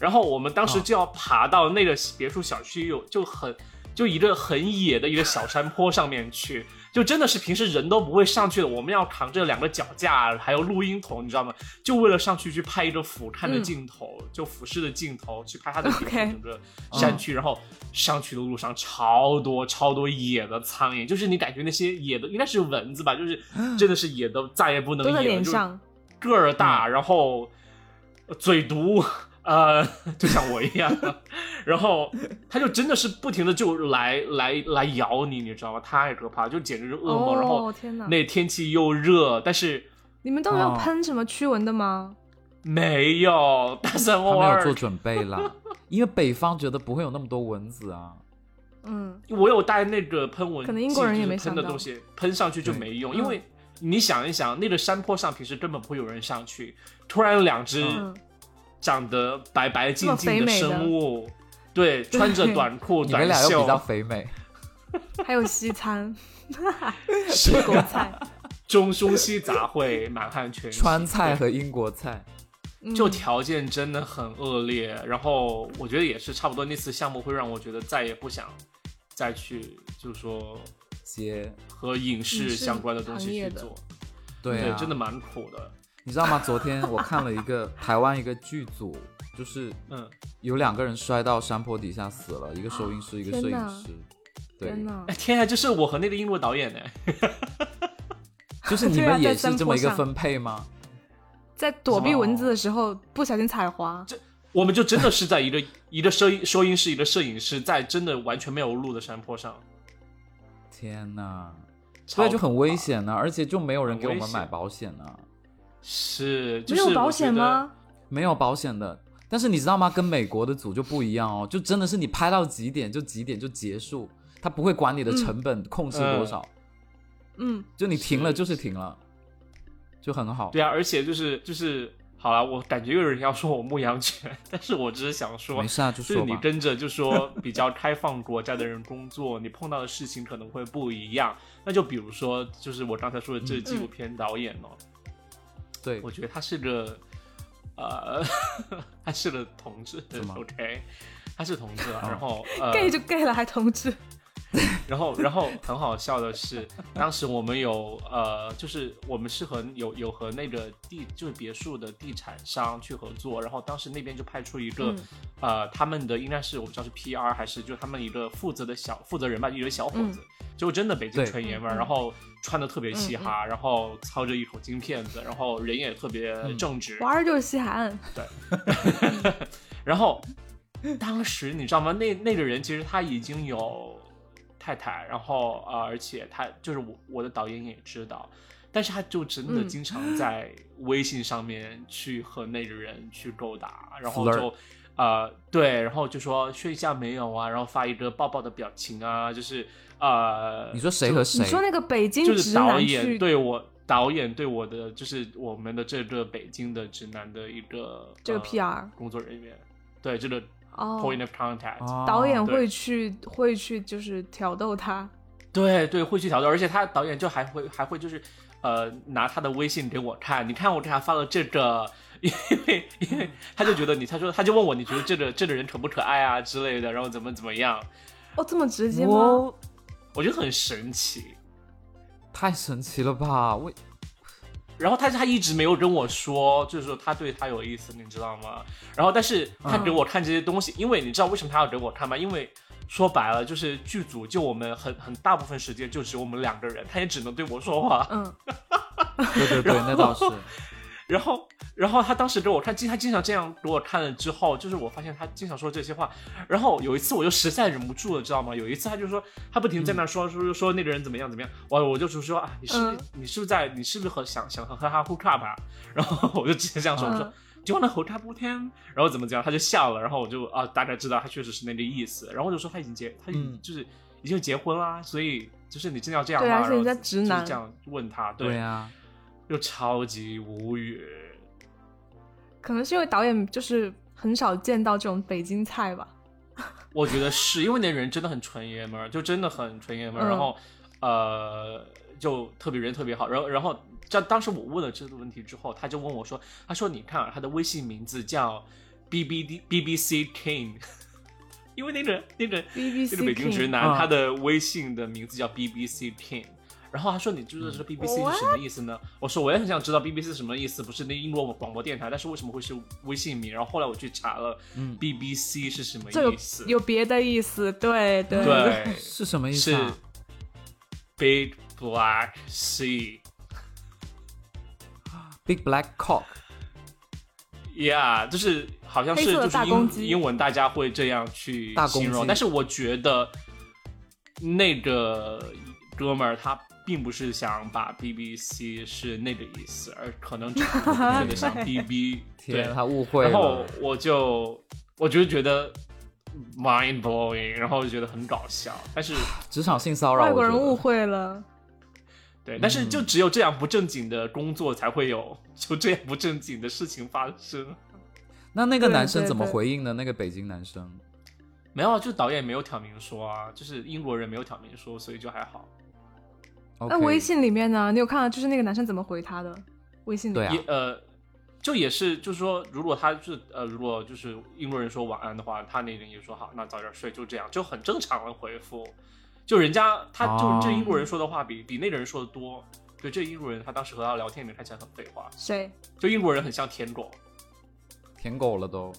然后我们当时就要爬到那个别墅小区有就很就一个很野的一个小山坡上面去。就真的是平时人都不会上去的，我们要扛着两个脚架，还有录音筒，你知道吗？就为了上去去拍一个俯瞰的镜头，就俯视的镜头去拍它的 整个山区。然后上去的路上超多超多野的苍蝇，就是你感觉那些野的应该是蚊子吧，就是真的是野的再也不能野了，就个儿大，然后嘴毒。呃，就像我一样，然后他就真的是不停的就来来来咬你，你知道吗？太可怕，就简直是噩梦。然后天那天气又热，但是你们都没有喷什么驱蚊的吗？没有，但是偶尔做准备了，因为北方觉得不会有那么多蚊子啊。嗯，我有带那个喷蚊，可能英国人也没喷的东西，喷上去就没用，因为你想一想，那个山坡上平时根本不会有人上去，突然两只。长得白白净净的生物，对，穿着短裤短袖，你们俩又比较肥美，还有西餐，英国菜，中中西杂烩，满汉全席，川菜和英国菜，就条件真的很恶劣。然后我觉得也是差不多，那次项目会让我觉得再也不想再去，就是说接和影视相关的东西去做，对，真的蛮苦的。你知道吗？昨天我看了一个台湾一个剧组，就是嗯，有两个人摔到山坡底下死了，一个收音师，一个摄影师。天哪！天啊，就是我和那个英国导演呢，就是你们也是这么一个分配吗？在躲避蚊子的时候不小心踩滑，这我们就真的是在一个 一个收音收音师，一个摄影师，在真的完全没有路的山坡上。天哪！对，就很危险呢，而且就没有人给我们买保险呢。是，没有保险吗？没有保险的。但是你知道吗？跟美国的组就不一样哦，就真的是你拍到几点就几点就结束，他不会管你的成本控制多少。嗯，就你停了就是停了。就很好，对啊，而且就是就是好了，我感觉有人要说我牧羊犬，但是我只是想说，没事啊，就是你跟着就说 比较开放国家的人工作，你碰到的事情可能会不一样。那就比如说，就是我刚才说的这纪录片导演哦，对，我觉得他是个呃，他是个同志，OK，他是同志，然后 gay 就 gay 了，还同志。然后，然后很好笑的是，当时我们有呃，就是我们是和有有和那个地就是别墅的地产商去合作，然后当时那边就派出一个呃，他们的应该是我不知道是 PR 还是就他们一个负责的小负责人吧，一个小伙子，就真的北京纯爷们儿，然后穿的特别嘻哈，然后操着一口京片子，然后人也特别正直，玩儿就是嘻哈，对，然后当时你知道吗？那那个人其实他已经有。太太，然后呃，而且他就是我我的导演也知道，但是他就真的经常在微信上面去和那个人去勾搭，然后就呃对，然后就说睡觉没有啊，然后发一个抱抱的表情啊，就是呃，你说谁和谁？你说那个北京就是导演对我导演对我的就是我们的这个北京的直男的一个这个 PR 工作人员，对这个。Point of contact，导演会去会去就是挑逗他，对对会去挑逗，而且他导演就还会还会就是呃拿他的微信给我看，你看我给他发了这个，因为因为他就觉得你他说他就问我你觉得这个这个人可不可爱啊之类的，然后怎么怎么样？哦这么直接吗？我觉得很神奇，太神奇了吧？为然后他他一直没有跟我说，就是说他对他有意思，你知道吗？然后但是他给我看这些东西，因为你知道为什么他要给我看吗？因为说白了就是剧组就我们很很大部分时间就只有我们两个人，他也只能对我说话。嗯，对对对，那倒是。然后，然后他当时给我看，经他经常这样给我看了之后，就是我发现他经常说这些话。然后有一次我就实在忍不住了，知道吗？有一次他就说他不停在那说说说那个人怎么样怎么样，我我就说啊，你是你是不是在你是不是和想想和和他 hook up 啊？然后我就直接这样说，我说 Do you wanna hook up with him？然后怎么讲？他就笑了，然后我就啊大概知道他确实是那个意思。然后我就说他已经结，他已经就是已经结婚啦，所以就是你真的要这样吗？然后人家直男这样问他，对呀，就超级无语。可能是因为导演就是很少见到这种北京菜吧，我觉得是因为那人真的很纯爷们儿，就真的很纯爷们儿，然后呃就特别人特别好，然后然后在当时我问了这个问题之后，他就问我说，他说你看啊，他的微信名字叫 B B D B B C King，因为那个那个那个北京直男他的微信的名字叫 B B C King。然后他说：“你知道这个 BBC 是什么意思呢？”我说：“我也很想知道 BBC 是什么意思，不是那英国广播电台，但是为什么会是微信名？”然后后来我去查了，BBC 是什么意思？有别的意思，对对对，是什么意思？是 Big Black Sea，Big Black Cock，Yeah，就是好像是就是英英文大家会这样去形容，但是我觉得那个哥们儿他。并不是想把 BBC 是那个意思，而可能 只是觉得像 BB，对他误会然后我就我就觉得 mind blowing，然后就觉得很搞笑。但是 职场性骚扰，外国人误会了。对，但是就只有这样不正经的工作才会有就这样不正经的事情发生。那那个男生怎么回应呢？那个北京男生没有，就导演没有挑明说啊，就是英国人没有挑明说，所以就还好。那微信里面呢？你有看到就是那个男生怎么回他的？微信里也呃，就也是就是说，如果他是呃，如果就是英国人说晚安的话，他那边也说好，那早点睡，就这样，就很正常的回复。就人家他就这英国人说的话比比那个人说的多。对，这英国人他当时和他聊天里面看起来很废话。谁？就英国人很像舔狗，舔狗了都。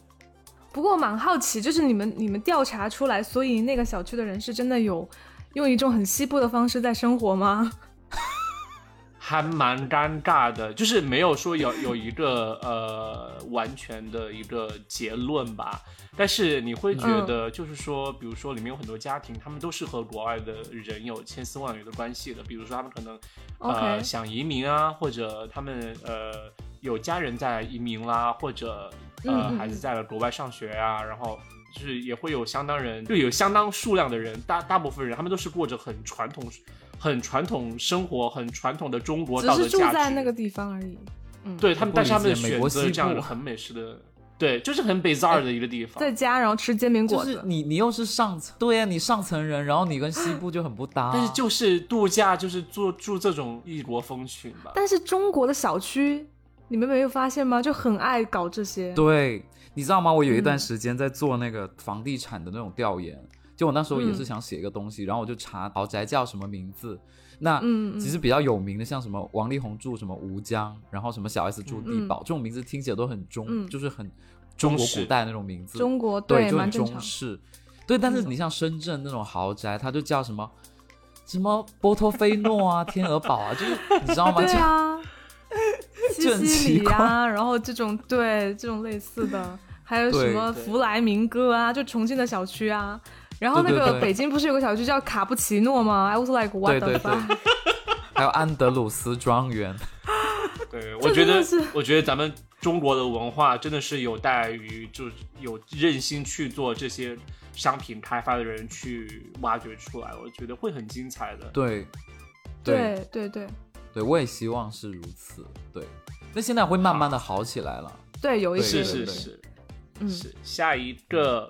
不过蛮好奇，就是你们你们调查出来，所以那个小区的人是真的有用一种很西部的方式在生活吗？还蛮尴尬的，就是没有说有 有一个呃完全的一个结论吧。但是你会觉得，就是说，比如说里面有很多家庭，他们都是和国外的人有千丝万缕的关系的。比如说他们可能呃想移民啊，或者他们呃有家人在移民啦，或者呃孩子在了国外上学啊，然后就是也会有相当人，就有相当数量的人，大大部分人他们都是过着很传统。很传统生活，很传统的中国道德价值。只是住在那个地方而已。嗯，对他们，但是他们选择这样很美式的，对，就是很 bizarre 的一个地方。在家，然后吃煎饼果子。你你又是上层，对呀，你上层人，然后你跟西部就很不搭。但是就是度假，就是住住这种异国风情吧。但是中国的小区，你们没有发现吗？就很爱搞这些。对，你知道吗？我有一段时间在做那个房地产的那种调研。就我那时候也是想写一个东西，然后我就查豪宅叫什么名字。那其实比较有名的，像什么王力宏住什么吴江，然后什么小 S 住地堡，这种名字听起来都很中，就是很中国古代那种名字。中国对，就很中式。对，但是你像深圳那种豪宅，它就叫什么什么波托菲诺啊、天鹅堡啊，就是你知道吗？对啊，西西里啊，然后这种对这种类似的，还有什么福来明哥啊，就重庆的小区啊。然后那个北京不是有个小区叫卡布奇诺吗？I was like what the fuck？还有安德鲁斯庄园。对，我觉得，我觉得咱们中国的文化真的是有待于就有韧心去做这些商品开发的人去挖掘出来，我觉得会很精彩的。对，对对对对，我也希望是如此。对，那现在会慢慢的好起来了。对，有一些是是是，嗯，是下一个。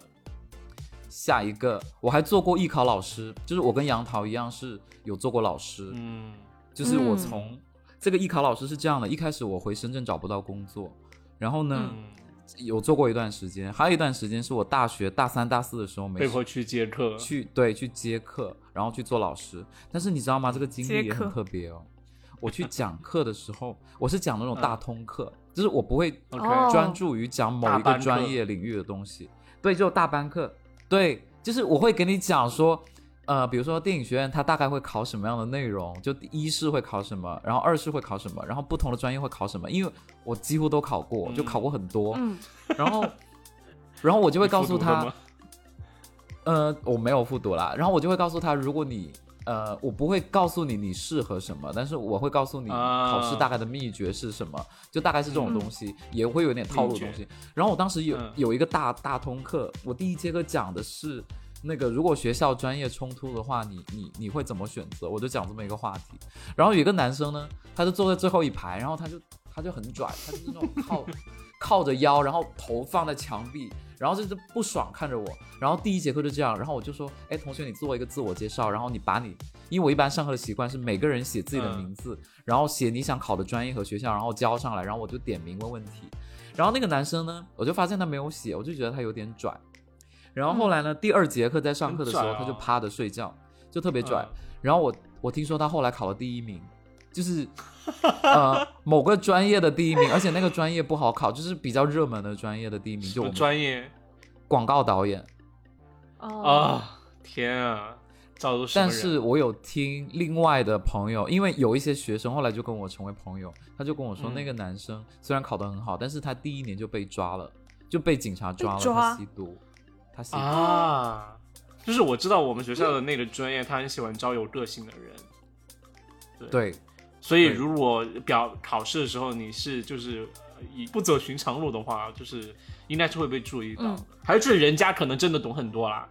下一个，我还做过艺考老师，就是我跟杨桃一样是有做过老师，嗯，就是我从这个艺考老师是这样的，一开始我回深圳找不到工作，然后呢有做过一段时间，还有一段时间是我大学大三大四的时候没被迫去接课，去对去接课，然后去做老师，但是你知道吗？这个经历也很特别哦。我去讲课的时候，我是讲那种大通课，就是我不会专注于讲某一个专业领域的东西，对，就大班课。对，就是我会给你讲说，呃，比如说电影学院它大概会考什么样的内容，就一是会考什么，然后二是会考什么，然后不同的专业会考什么，因为我几乎都考过，就考过很多，嗯。然后，然后我就会告诉他，呃，我没有复读啦，然后我就会告诉他，如果你。呃，我不会告诉你你适合什么，但是我会告诉你考试大概的秘诀是什么，就大概是这种东西，也会有点套路的东西。然后我当时有有一个大大通课，我第一节课讲的是那个如果学校专业冲突的话，你你你会怎么选择？我就讲这么一个话题。然后有一个男生呢，他就坐在最后一排，然后他就他就很拽，他就是那种靠靠着腰，然后头放在墙壁。然后就是不爽看着我，然后第一节课就这样，然后我就说，哎，同学，你做一个自我介绍，然后你把你，因为我一般上课的习惯是每个人写自己的名字，然后写你想考的专业和学校，然后交上来，然后我就点名问问题。然后那个男生呢，我就发现他没有写，我就觉得他有点拽。然后后来呢，第二节课在上课的时候，他就趴着睡觉，就特别拽。然后我我听说他后来考了第一名。就是 呃某个专业的第一名，而且那个专业不好考，就是比较热门的专业的第一名。就专业广告导演。啊天啊！但是我有听另外的朋友，因为有一些学生后来就跟我成为朋友，他就跟我说，那个男生虽然考得很好，但是他第一年就被抓了，就被警察抓了，他吸毒，他吸毒啊！就是我知道我们学校的那个专业，他很喜欢招有个性的人。对。所以，如果表考试的时候你是就是以不走寻常路的话，就是应该是会被注意到的。还是人家可能真的懂很多啦。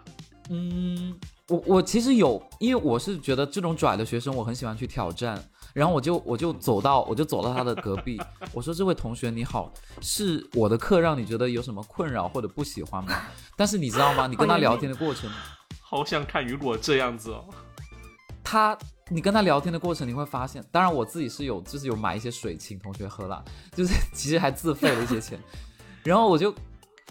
嗯，我我其实有，因为我是觉得这种拽的学生，我很喜欢去挑战。然后我就我就走到我就走到他的隔壁，我说：“这位同学你好，是我的课让你觉得有什么困扰或者不喜欢吗？”但是你知道吗？你跟他聊天的过程，好想看雨果这样子哦。他。你跟他聊天的过程，你会发现，当然我自己是有，就是有买一些水请同学喝了，就是其实还自费了一些钱。然后我就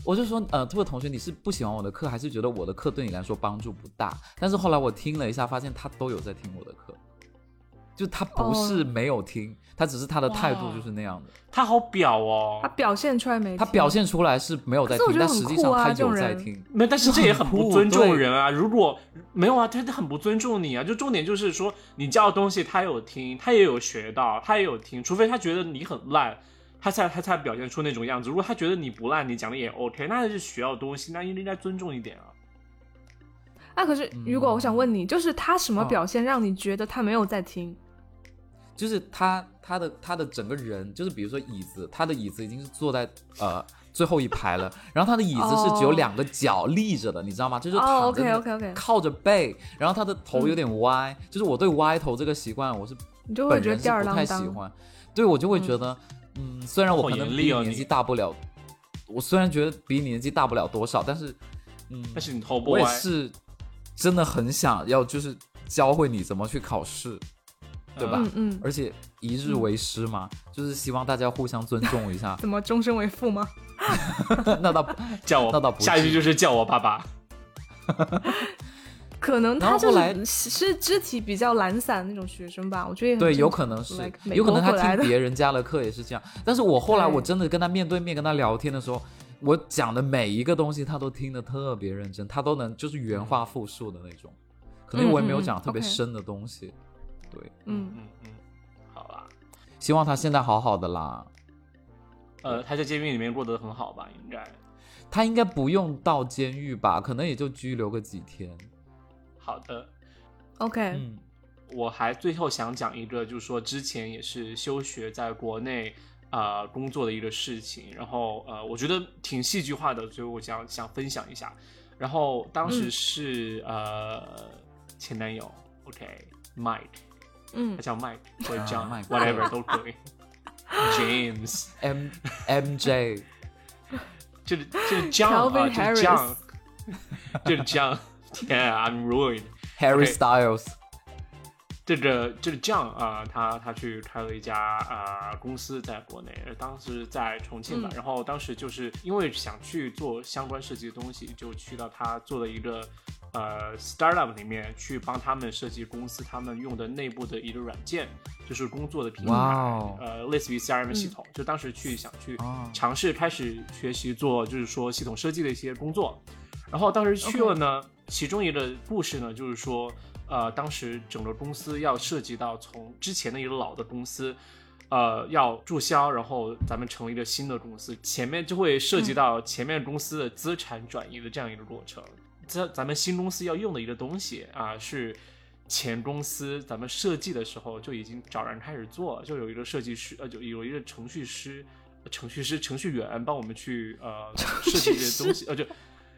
我就说，呃，这位同学，你是不喜欢我的课，还是觉得我的课对你来说帮助不大？但是后来我听了一下，发现他都有在听我的课。就他不是没有听，他只是他的态度就是那样的。他好表哦，他表现出来没？他表现出来是没有在听，但实际上他有在听。没，但是这也很不尊重人啊！如果没有啊，他他很不尊重你啊！就重点就是说，你教的东西他有听，他也有学到，他也有听，除非他觉得你很烂。他才他才表现出那种样子。如果他觉得你不烂，你讲的也 OK，那是学到东西，那应该尊重一点啊。那可是，如果我想问你，就是他什么表现让你觉得他没有在听？就是他他的他的整个人，就是比如说椅子，他的椅子已经是坐在呃最后一排了，然后他的椅子是只有两个脚立着的，你知道吗？就是躺着靠着背，然后他的头有点歪。就是我对歪头这个习惯，我是本人是不太喜欢。对我就会觉得。嗯，虽然我可能比你年纪大不了，我虽然觉得比你年纪大不了多少，但是，嗯，但是你头不我也是真的很想要，就是教会你怎么去考试，对吧？嗯嗯。而且一日为师嘛，就是希望大家互相尊重一下。怎么终身为父吗？那倒叫我，那倒不。下一句就是叫我爸爸。可能他就是是肢体比较懒散那种学生吧，我觉得对，有可能是，有可能他听别人家的课也是这样。但是我后来我真的跟他面对面跟他聊天的时候，我讲的每一个东西他都听得特别认真，他都能就是原话复述的那种。可能我也没有讲特别深的东西。对，嗯嗯嗯，好啦。希望他现在好好的啦。呃，他在监狱里面过得很好吧？应该。他应该不用到监狱吧？可能也就拘留个几天。好的，OK，嗯，我还最后想讲一个，就是说之前也是休学在国内啊工作的一个事情，然后呃，我觉得挺戏剧化的，所以我想想分享一下。然后当时是呃前男友，OK，Mike，嗯，他叫 Mike 或者叫 Whatever 都可以，James，M M J，就是就是 John 啊，就是 John，就是 John。天啊，I'm ruined. Harry Styles，这个这个 John 啊，他他去开了一家啊公司在国内，当时在重庆吧。然后当时就是因为想去做相关设计的东西，就去到他做的一个呃 startup 里面去帮他们设计公司他们用的内部的一个软件，就是工作的平台，呃，类似于 CRM 系统。就当时去想去尝试开始学习做，就是说系统设计的一些工作。然后当时去了呢。其中一个故事呢，就是说，呃，当时整个公司要涉及到从之前的一个老的公司，呃，要注销，然后咱们成立一个新的公司，前面就会涉及到前面公司的资产转移的这样一个过程。这咱们新公司要用的一个东西啊，是前公司咱们设计的时候就已经找人开始做，就有一个设计师，呃，就有一个程序师、程序师、程序员帮我们去呃 设计这些东西，呃，就。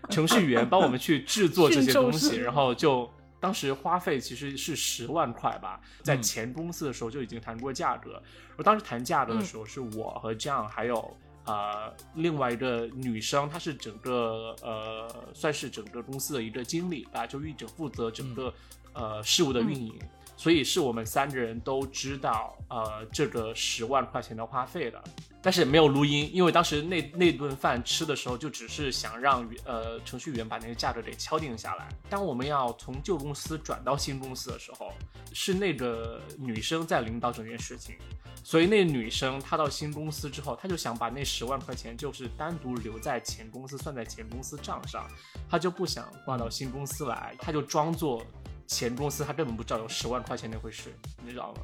程序员帮我们去制作这些东西，然后就当时花费其实是十万块吧，在前公司的时候就已经谈过价格。我当时谈价格的时候，是我和 John 还有呃另外一个女生，她是整个呃算是整个公司的一个经理吧，就一整负责整个呃事务的运营。所以是我们三个人都知道，呃，这个十万块钱的花费的，但是没有录音，因为当时那那顿饭吃的时候，就只是想让呃程序员把那个价格给敲定下来。当我们要从旧公司转到新公司的时候，是那个女生在领导整件事情，所以那女生她到新公司之后，她就想把那十万块钱就是单独留在前公司，算在前公司账上，她就不想挂到新公司来，她就装作。前公司他根本不知道有十万块钱那回事，你知道吗？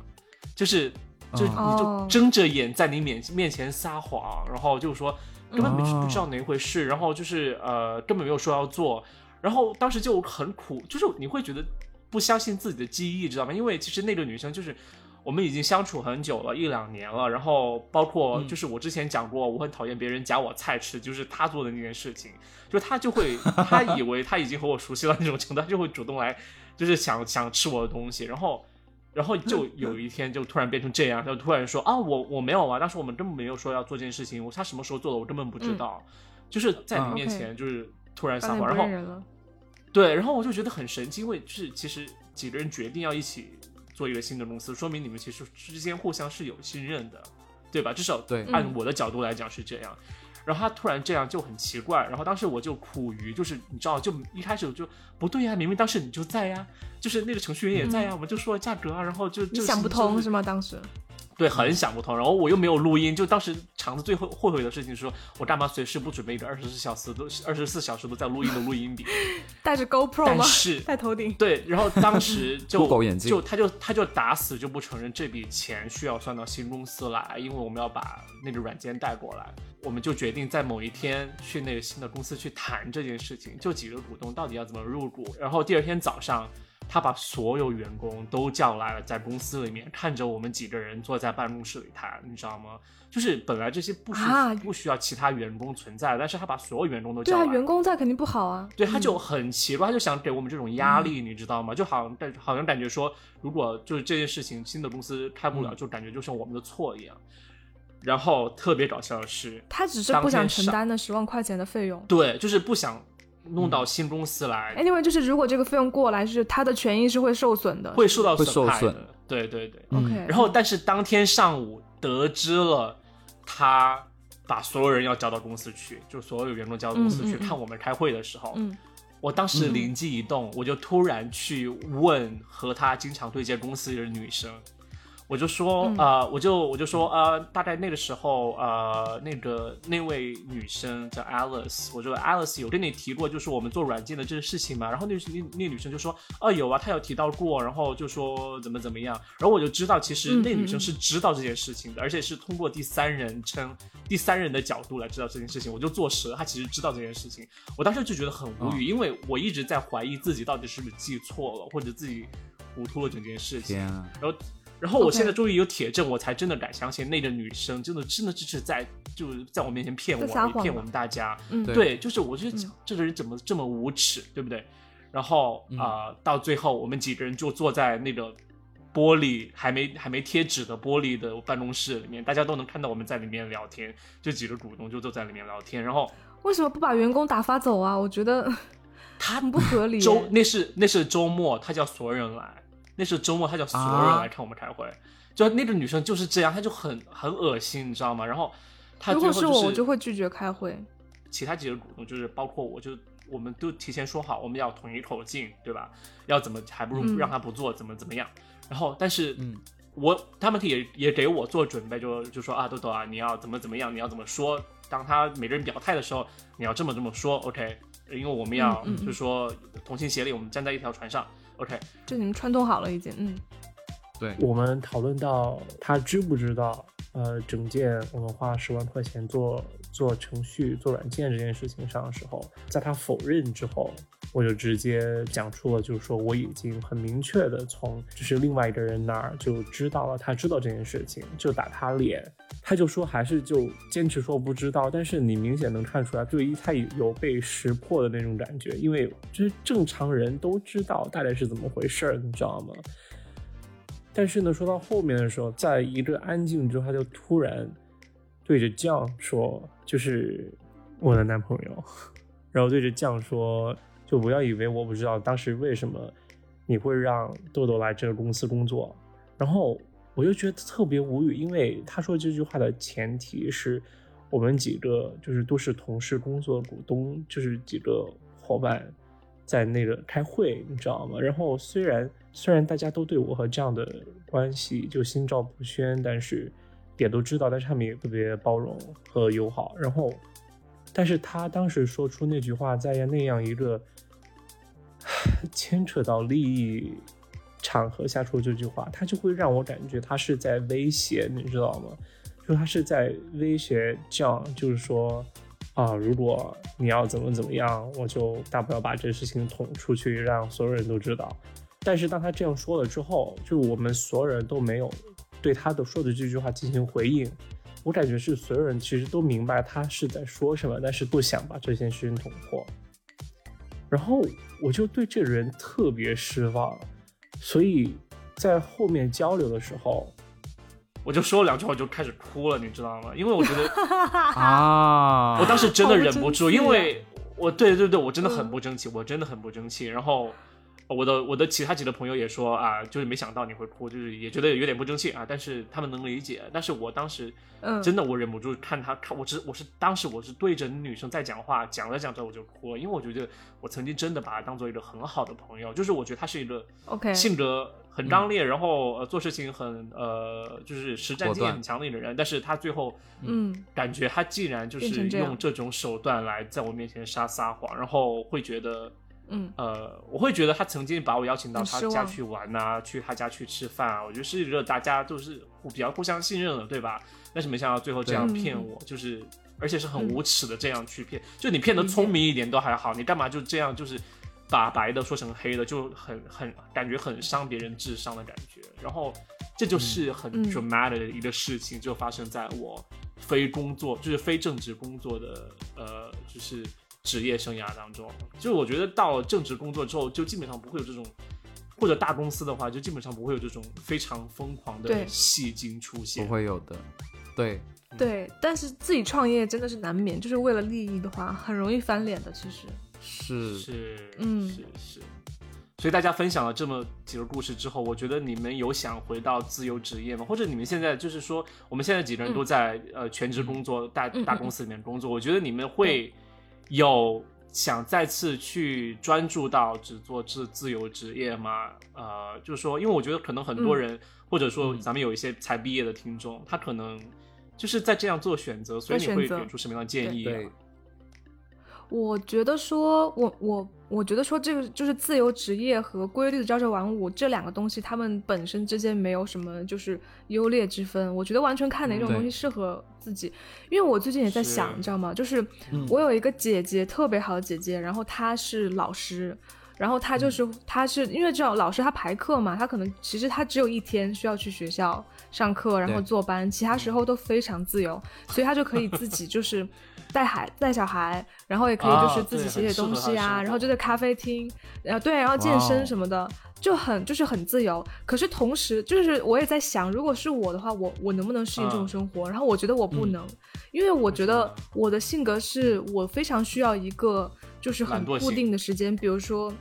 就是，就你就睁着眼在你面面前撒谎，然后就说根本没不知道哪回事，然后就是呃根本没有说要做，然后当时就很苦，就是你会觉得不相信自己的记忆，知道吗？因为其实那个女生就是我们已经相处很久了，一两年了，然后包括就是我之前讲过，我很讨厌别人夹我菜吃，就是她做的那件事情，就她就会她以为她已经和我熟悉了那种程度，她就会主动来。就是想想吃我的东西，然后，然后就有一天就突然变成这样，就突然说啊，我我没有啊，当时我们根本没有说要做这件事情，我他什么时候做的我根本不知道，就是在你面前就是突然撒谎，然后，对，然后我就觉得很神奇，因为就是其实几个人决定要一起做一个新的公司，说明你们其实之间互相是有信任的，对吧？至少对，按我的角度来讲是这样。然后他突然这样就很奇怪，然后当时我就苦于，就是你知道，就一开始就不对呀，明明当时你就在呀，就是那个程序员也在呀，我们就说了价格啊，然后就就想不通是吗？当时。对，很想不通，然后我又没有录音，就当时肠子最后后悔的事情是说，我干嘛随时不准备一个二十四小时都二十四小时都在录音的录音笔，带着 GoPro 吗？是 戴头顶。对，然后当时 就眼镜，就他就他就打死就不承认这笔钱需要算到新公司来，因为我们要把那个软件带过来，我们就决定在某一天去那个新的公司去谈这件事情，就几个股东到底要怎么入股，然后第二天早上。他把所有员工都叫来了，在公司里面看着我们几个人坐在办公室里谈，你知道吗？就是本来这些不需不需要其他员工存在，但是他把所有员工都叫来。对啊，员工在肯定不好啊。对，他就很奇怪，他就想给我们这种压力，你知道吗？就好像感好像感觉说，如果就是这件事情新的公司开不了，就感觉就像我们的错一样。然后特别搞笑的是，他只是不想承担那十万块钱的费用。对，就是不想。弄到新公司来，anyway，就是如果这个费用过来，是他的权益是会受损的，会受到损害的。对对对，OK。然后，但是当天上午得知了他把所有人要叫到公司去，就所有员工叫到公司去看我们开会的时候，嗯，我当时灵机一动，我就突然去问和他经常对接公司的女生。我就说，呃，我就我就说，呃，大概那个时候，呃，那个那位女生叫 Alice，我说 Alice 有跟你提过，就是我们做软件的这个事情嘛。然后那那那女生就说，哦，有啊，她有提到过。然后就说怎么怎么样。然后我就知道，其实那女生是知道这件事情的，而且是通过第三人称、第三人的角度来知道这件事情。我就坐实了，她其实知道这件事情。我当时就觉得很无语，因为我一直在怀疑自己到底是不是记错了，或者自己糊涂了整件事情。然后。然后我现在终于有铁证，我才真的敢相信那个女生真的真的就是在就是在我面前骗我，骗我们大家。嗯对，就是我就讲这个人怎么这么无耻，对不对？然后啊，到最后我们几个人就坐在那个玻璃还没还没贴纸的玻璃的办公室里面，大家都能看到我们在里面聊天，就几个股东就坐在里面聊天。然后 为什么不把员工打发走啊？我觉得他很不合理。周那是那是周末，他叫所有人来。那是周末，他叫所有人来看我们开会，就那个女生就是这样，她就很很恶心，你知道吗？然后，如果是我，我就会拒绝开会。其他几个股东就是包括我，就我们都提前说好，我们要统一口径，对吧？要怎么还不如让他不做，怎么怎么样？然后，但是，嗯，我他们也也给我做准备，就就说啊，豆豆啊，你要怎么怎么样，你要怎么说？当他每个人表态的时候，你要这么这么说，OK？因为我们要就是说同心协力，我们站在一条船上。OK，就你们串通好了已经，嗯，对。我们讨论到他知不知道，呃，整件我们花十万块钱做做程序、做软件这件事情上的时候，在他否认之后，我就直接讲出了，就是说我已经很明确的从就是另外一个人那儿就知道了，他知道这件事情，就打他脸。他就说还是就坚持说不知道，但是你明显能看出来，对于他有被识破的那种感觉，因为就是正常人都知道大概是怎么回事儿，你知道吗？但是呢，说到后面的时候，在一个安静之后，他就突然对着酱说：“就是我的男朋友。”然后对着酱说：“就不要以为我不知道当时为什么你会让豆豆来这个公司工作。”然后。我就觉得特别无语，因为他说这句话的前提是我们几个就是都是同事、工作股东，就是几个伙伴在那个开会，你知道吗？然后虽然虽然大家都对我和这样的关系就心照不宣，但是也都知道，但是他们也特别包容和友好。然后，但是他当时说出那句话，在那样一个 牵扯到利益。场合下说这句话，他就会让我感觉他是在威胁，你知道吗？就他是在威胁这样，就是说，啊，如果你要怎么怎么样，我就大不了把这事情捅出去，让所有人都知道。但是当他这样说了之后，就我们所有人都没有对他的说的这句话进行回应。我感觉是所有人其实都明白他是在说什么，但是不想把这件事情捅破。然后我就对这个人特别失望。所以在后面交流的时候，我就说了两句话，我就开始哭了，你知道吗？因为我觉得 啊，我当时真的忍不住，因为我对对对，我真的很不争气，我真的很不争气。然后我的我的其他几个朋友也说啊，就是没想到你会哭，就是也觉得有点不争气啊。但是他们能理解。但是我当时，嗯，真的我忍不住看他看，我是我是当时我是对着女生在讲话，讲着讲着我就哭了，因为我觉得我曾经真的把她当做一个很好的朋友，就是我觉得她是一个 OK 性格很刚烈，然后呃做事情很呃就是实战经验很强的一个人。但是他最后，嗯，感觉他既然就是用这种手段来在我面前撒撒谎，然后会觉得。嗯，呃，我会觉得他曾经把我邀请到他家去玩呐，去他家去吃饭啊，我觉得是一个大家都是比较互相信任的，对吧？但是没想到最后这样骗我，就是而且是很无耻的这样去骗，就你骗的聪明一点都还好，你干嘛就这样就是把白的说成黑的，就很很感觉很伤别人智商的感觉。然后这就是很 dramatic 的一个事情，就发生在我非工作就是非正职工作的呃就是。职业生涯当中，就我觉得到了正职工作之后，就基本上不会有这种，或者大公司的话，就基本上不会有这种非常疯狂的戏精出现，不会有的。对对，但是自己创业真的是难免，就是为了利益的话，很容易翻脸的。其实是是嗯是是，所以大家分享了这么几个故事之后，我觉得你们有想回到自由职业吗？或者你们现在就是说，我们现在几个人都在呃全职工作，大大公司里面工作，我觉得你们会。有想再次去专注到只做自自由职业吗？呃，就是说，因为我觉得可能很多人，或者说咱们有一些才毕业的听众，他可能就是在这样做选择，所以你会给出什么样的建议？我觉得说，我我我觉得说，这个就是自由职业和规律的朝九晚五这两个东西，他们本身之间没有什么就是优劣之分。我觉得完全看哪种东西适合自己。因为我最近也在想，你知道吗？就是我有一个姐姐，特别好的姐姐，然后她是老师，然后她就是她是因为这种老师她排课嘛，她可能其实她只有一天需要去学校上课，然后坐班，其他时候都非常自由，所以她就可以自己就是。带孩带小孩，然后也可以就是自己写写东西啊，然后就在咖啡厅，然后对，然后健身什么的，就很就是很自由。可是同时，就是我也在想，如果是我的话，我我能不能适应这种生活？然后我觉得我不能，因为我觉得我的性格是我非常需要一个就是很固定的时间，比如说。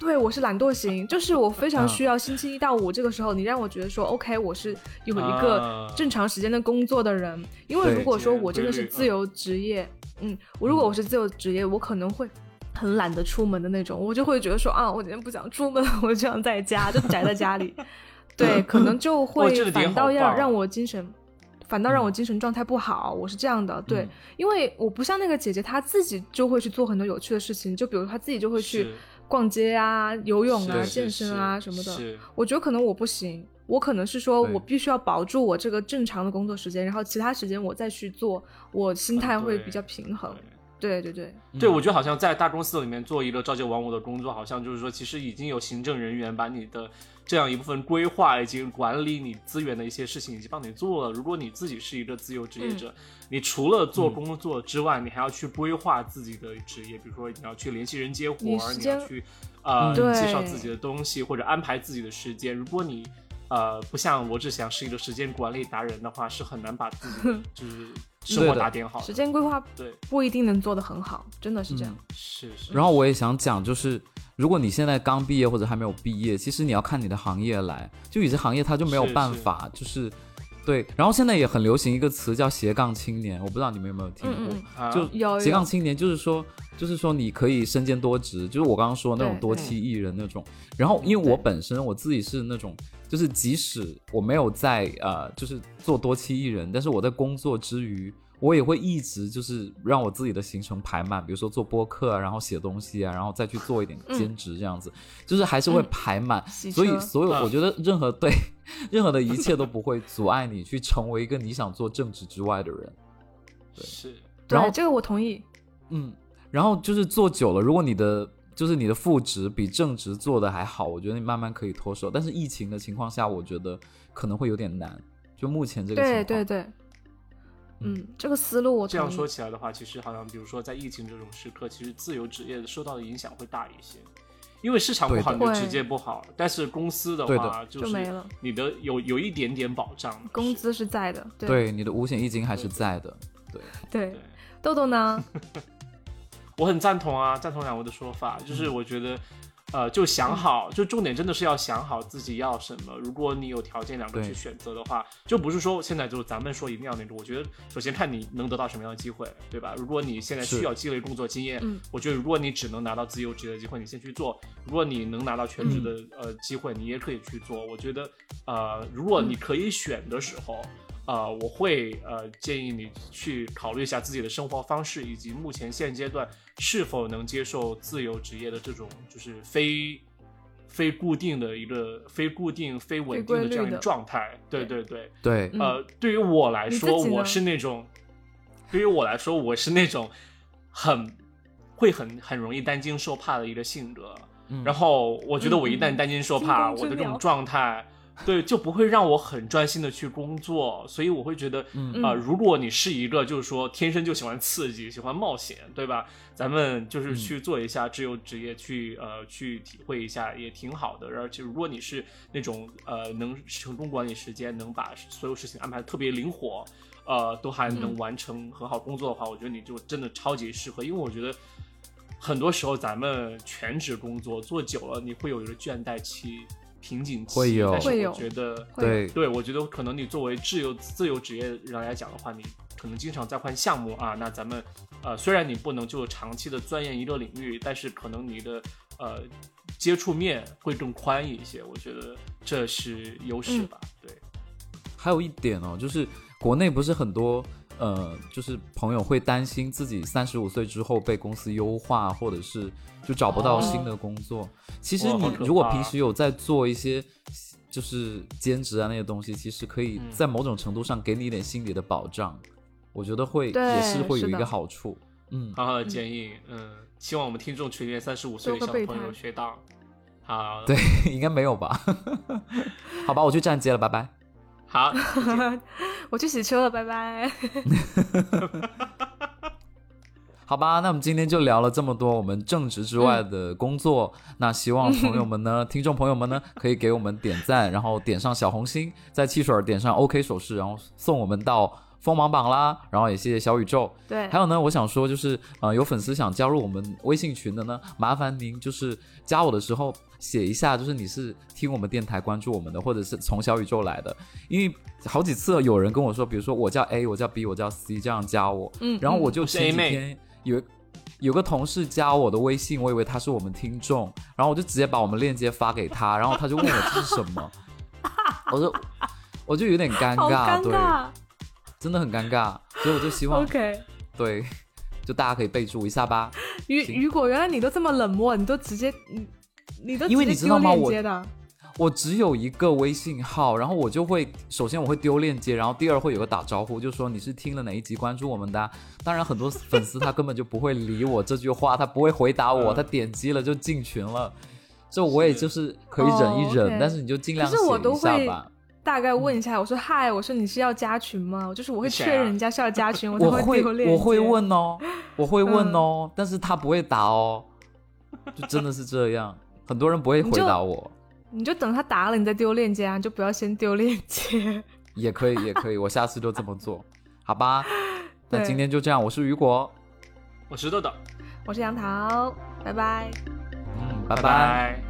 对，我是懒惰型，就是我非常需要星期一到五这个时候，你让我觉得说，OK，我是有一个正常时间的工作的人。因为如果说我真的是自由职业，嗯，我如果我是自由职业，我可能会很懒得出门的那种，我就会觉得说啊，我今天不想出门，我就想在家，就宅在家里。对，可能就会反倒要让我精神，反倒让我精神状态不好。我是这样的，对，因为我不像那个姐姐，她自己就会去做很多有趣的事情，就比如她自己就会去。逛街啊，游泳啊，健身啊什么的，我觉得可能我不行，我可能是说我必须要保住我这个正常的工作时间，然后其他时间我再去做，我心态会比较平衡。对对对，对我觉得好像在大公司里面做一个朝九晚五的工作，好像就是说其实已经有行政人员把你的这样一部分规划以及管理你资源的一些事情已经帮你做了。如果你自己是一个自由职业者。你除了做工作之外，你还要去规划自己的职业，比如说你要去联系人接活，你要去呃介绍自己的东西或者安排自己的时间。如果你呃不像罗志祥是一个时间管理达人的话，是很难把自己 就是生活打点好。时间规划对不一定能做得很好，真的是这样。是是。然后我也想讲，就是如果你现在刚毕业或者还没有毕业，其实你要看你的行业来，就有些行业它就没有办法，就是。对，然后现在也很流行一个词叫斜杠青年，我不知道你们有没有听过，就斜杠青年就是说，就是说你可以身兼多职，就是我刚刚说那种多妻艺人那种。然后因为我本身我自己是那种，就是即使我没有在呃，就是做多妻艺人，但是我在工作之余。我也会一直就是让我自己的行程排满，比如说做播客啊，然后写东西啊，然后再去做一点兼职这样子，就是还是会排满。所以，所有我觉得任何 对任何的一切都不会阻碍你去成为一个你想做正职之外的人。对，是。然后这个我同意。嗯，然后就是做久了，如果你的就是你的副职比正职做的还好，我觉得你慢慢可以脱手。但是疫情的情况下，我觉得可能会有点难。就目前这个情况。对对对。嗯，这个思路我这样说起来的话，其实好像比如说在疫情这种时刻，其实自由职业受到的影响会大一些，因为市场不好你就直接不好，但是公司的话就是你的有有一点点保障，工资是在的，对你的五险一金还是在的，对。对。豆豆呢？我很赞同啊，赞同两位的说法，就是我觉得呃，就想好，就重点真的是要想好自己要什么。如果你有条件两个去选择的话，就不是说现在就咱们说一定要那种。我觉得首先看你能得到什么样的机会，对吧？如果你现在需要积累工作经验，我觉得如果你只能拿到自由职业的机会，你先去做。如果你能拿到全职的呃机会，你也可以去做。我觉得，呃，如果你可以选的时候。呃，我会呃建议你去考虑一下自己的生活方式，以及目前现阶段是否能接受自由职业的这种就是非非固定的一个非固定非稳定的这样一个状态。对对对对。呃，对于我来说，我是那种，对于我来说，我是那种很会很很容易担惊受怕的一个性格。然后我觉得我一旦担惊受怕，我的这种状态。对，就不会让我很专心的去工作，所以我会觉得，啊，如果你是一个就是说天生就喜欢刺激、喜欢冒险，对吧？咱们就是去做一下自由职业，去呃去体会一下也挺好的。而且如果你是那种呃能成功管理时间，能把所有事情安排特别灵活，呃，都还能完成很好工作的话，我觉得你就真的超级适合。因为我觉得很多时候咱们全职工作做久了，你会有一个倦怠期。瓶颈期，但是我觉得，对对，我觉得可能你作为自由自由职业人来讲的话，你可能经常在换项目啊。那咱们呃，虽然你不能就长期的钻研一个领域，但是可能你的呃接触面会更宽一些。我觉得这是优势吧。对，还有一点哦，就是国内不是很多呃，就是朋友会担心自己三十五岁之后被公司优化，或者是。就找不到新的工作。其实你如果平时有在做一些，就是兼职啊那些东西，其实可以在某种程度上给你一点心理的保障。我觉得会也是会有一个好处。嗯，好好的建议。嗯，希望我们听众群里面三十五岁的小朋友学到。好，对，应该没有吧？好吧，我去站街了，拜拜。好，我去洗车了，拜拜。好吧，那我们今天就聊了这么多我们正职之外的工作。那希望朋友们呢，听众朋友们呢，可以给我们点赞，然后点上小红心，在汽水点上 OK 手势，然后送我们到锋芒榜啦。然后也谢谢小宇宙。对，还有呢，我想说就是，呃，有粉丝想加入我们微信群的呢，麻烦您就是加我的时候写一下，就是你是听我们电台关注我们的，或者是从小宇宙来的。因为好几次有人跟我说，比如说我叫 A，我叫 B，我叫 C，这样加我，嗯，然后我就前几天。有有个同事加我的微信，我以为他是我们听众，然后我就直接把我们链接发给他，然后他就问我这是什么，我说我就有点尴尬，对，真的很尴尬，所以我就希望，OK，对，就大家可以备注一下吧。雨雨果，原来你都这么冷漠，你都直接你你都因为你知道吗？我。我只有一个微信号，然后我就会首先我会丢链接，然后第二会有个打招呼，就说你是听了哪一集关注我们的。当然很多粉丝他根本就不会理我这句话，他不会回答我，他点击了就进群了。这我也就是可以忍一忍，但是你就尽量写一下吧。大概问一下，我说嗨，我说你是要加群吗？就是我会确认人家是要加群，我 才会丢链接。我会问哦，我会问哦，但是他不会答哦，就真的是这样，很多人不会回答我。你就等他答了，你再丢链接啊，就不要先丢链接。也可以，也可以，我下次就这么做，好吧？那今天就这样，我是雨果，我是豆豆，我是杨桃，拜拜。嗯，拜拜。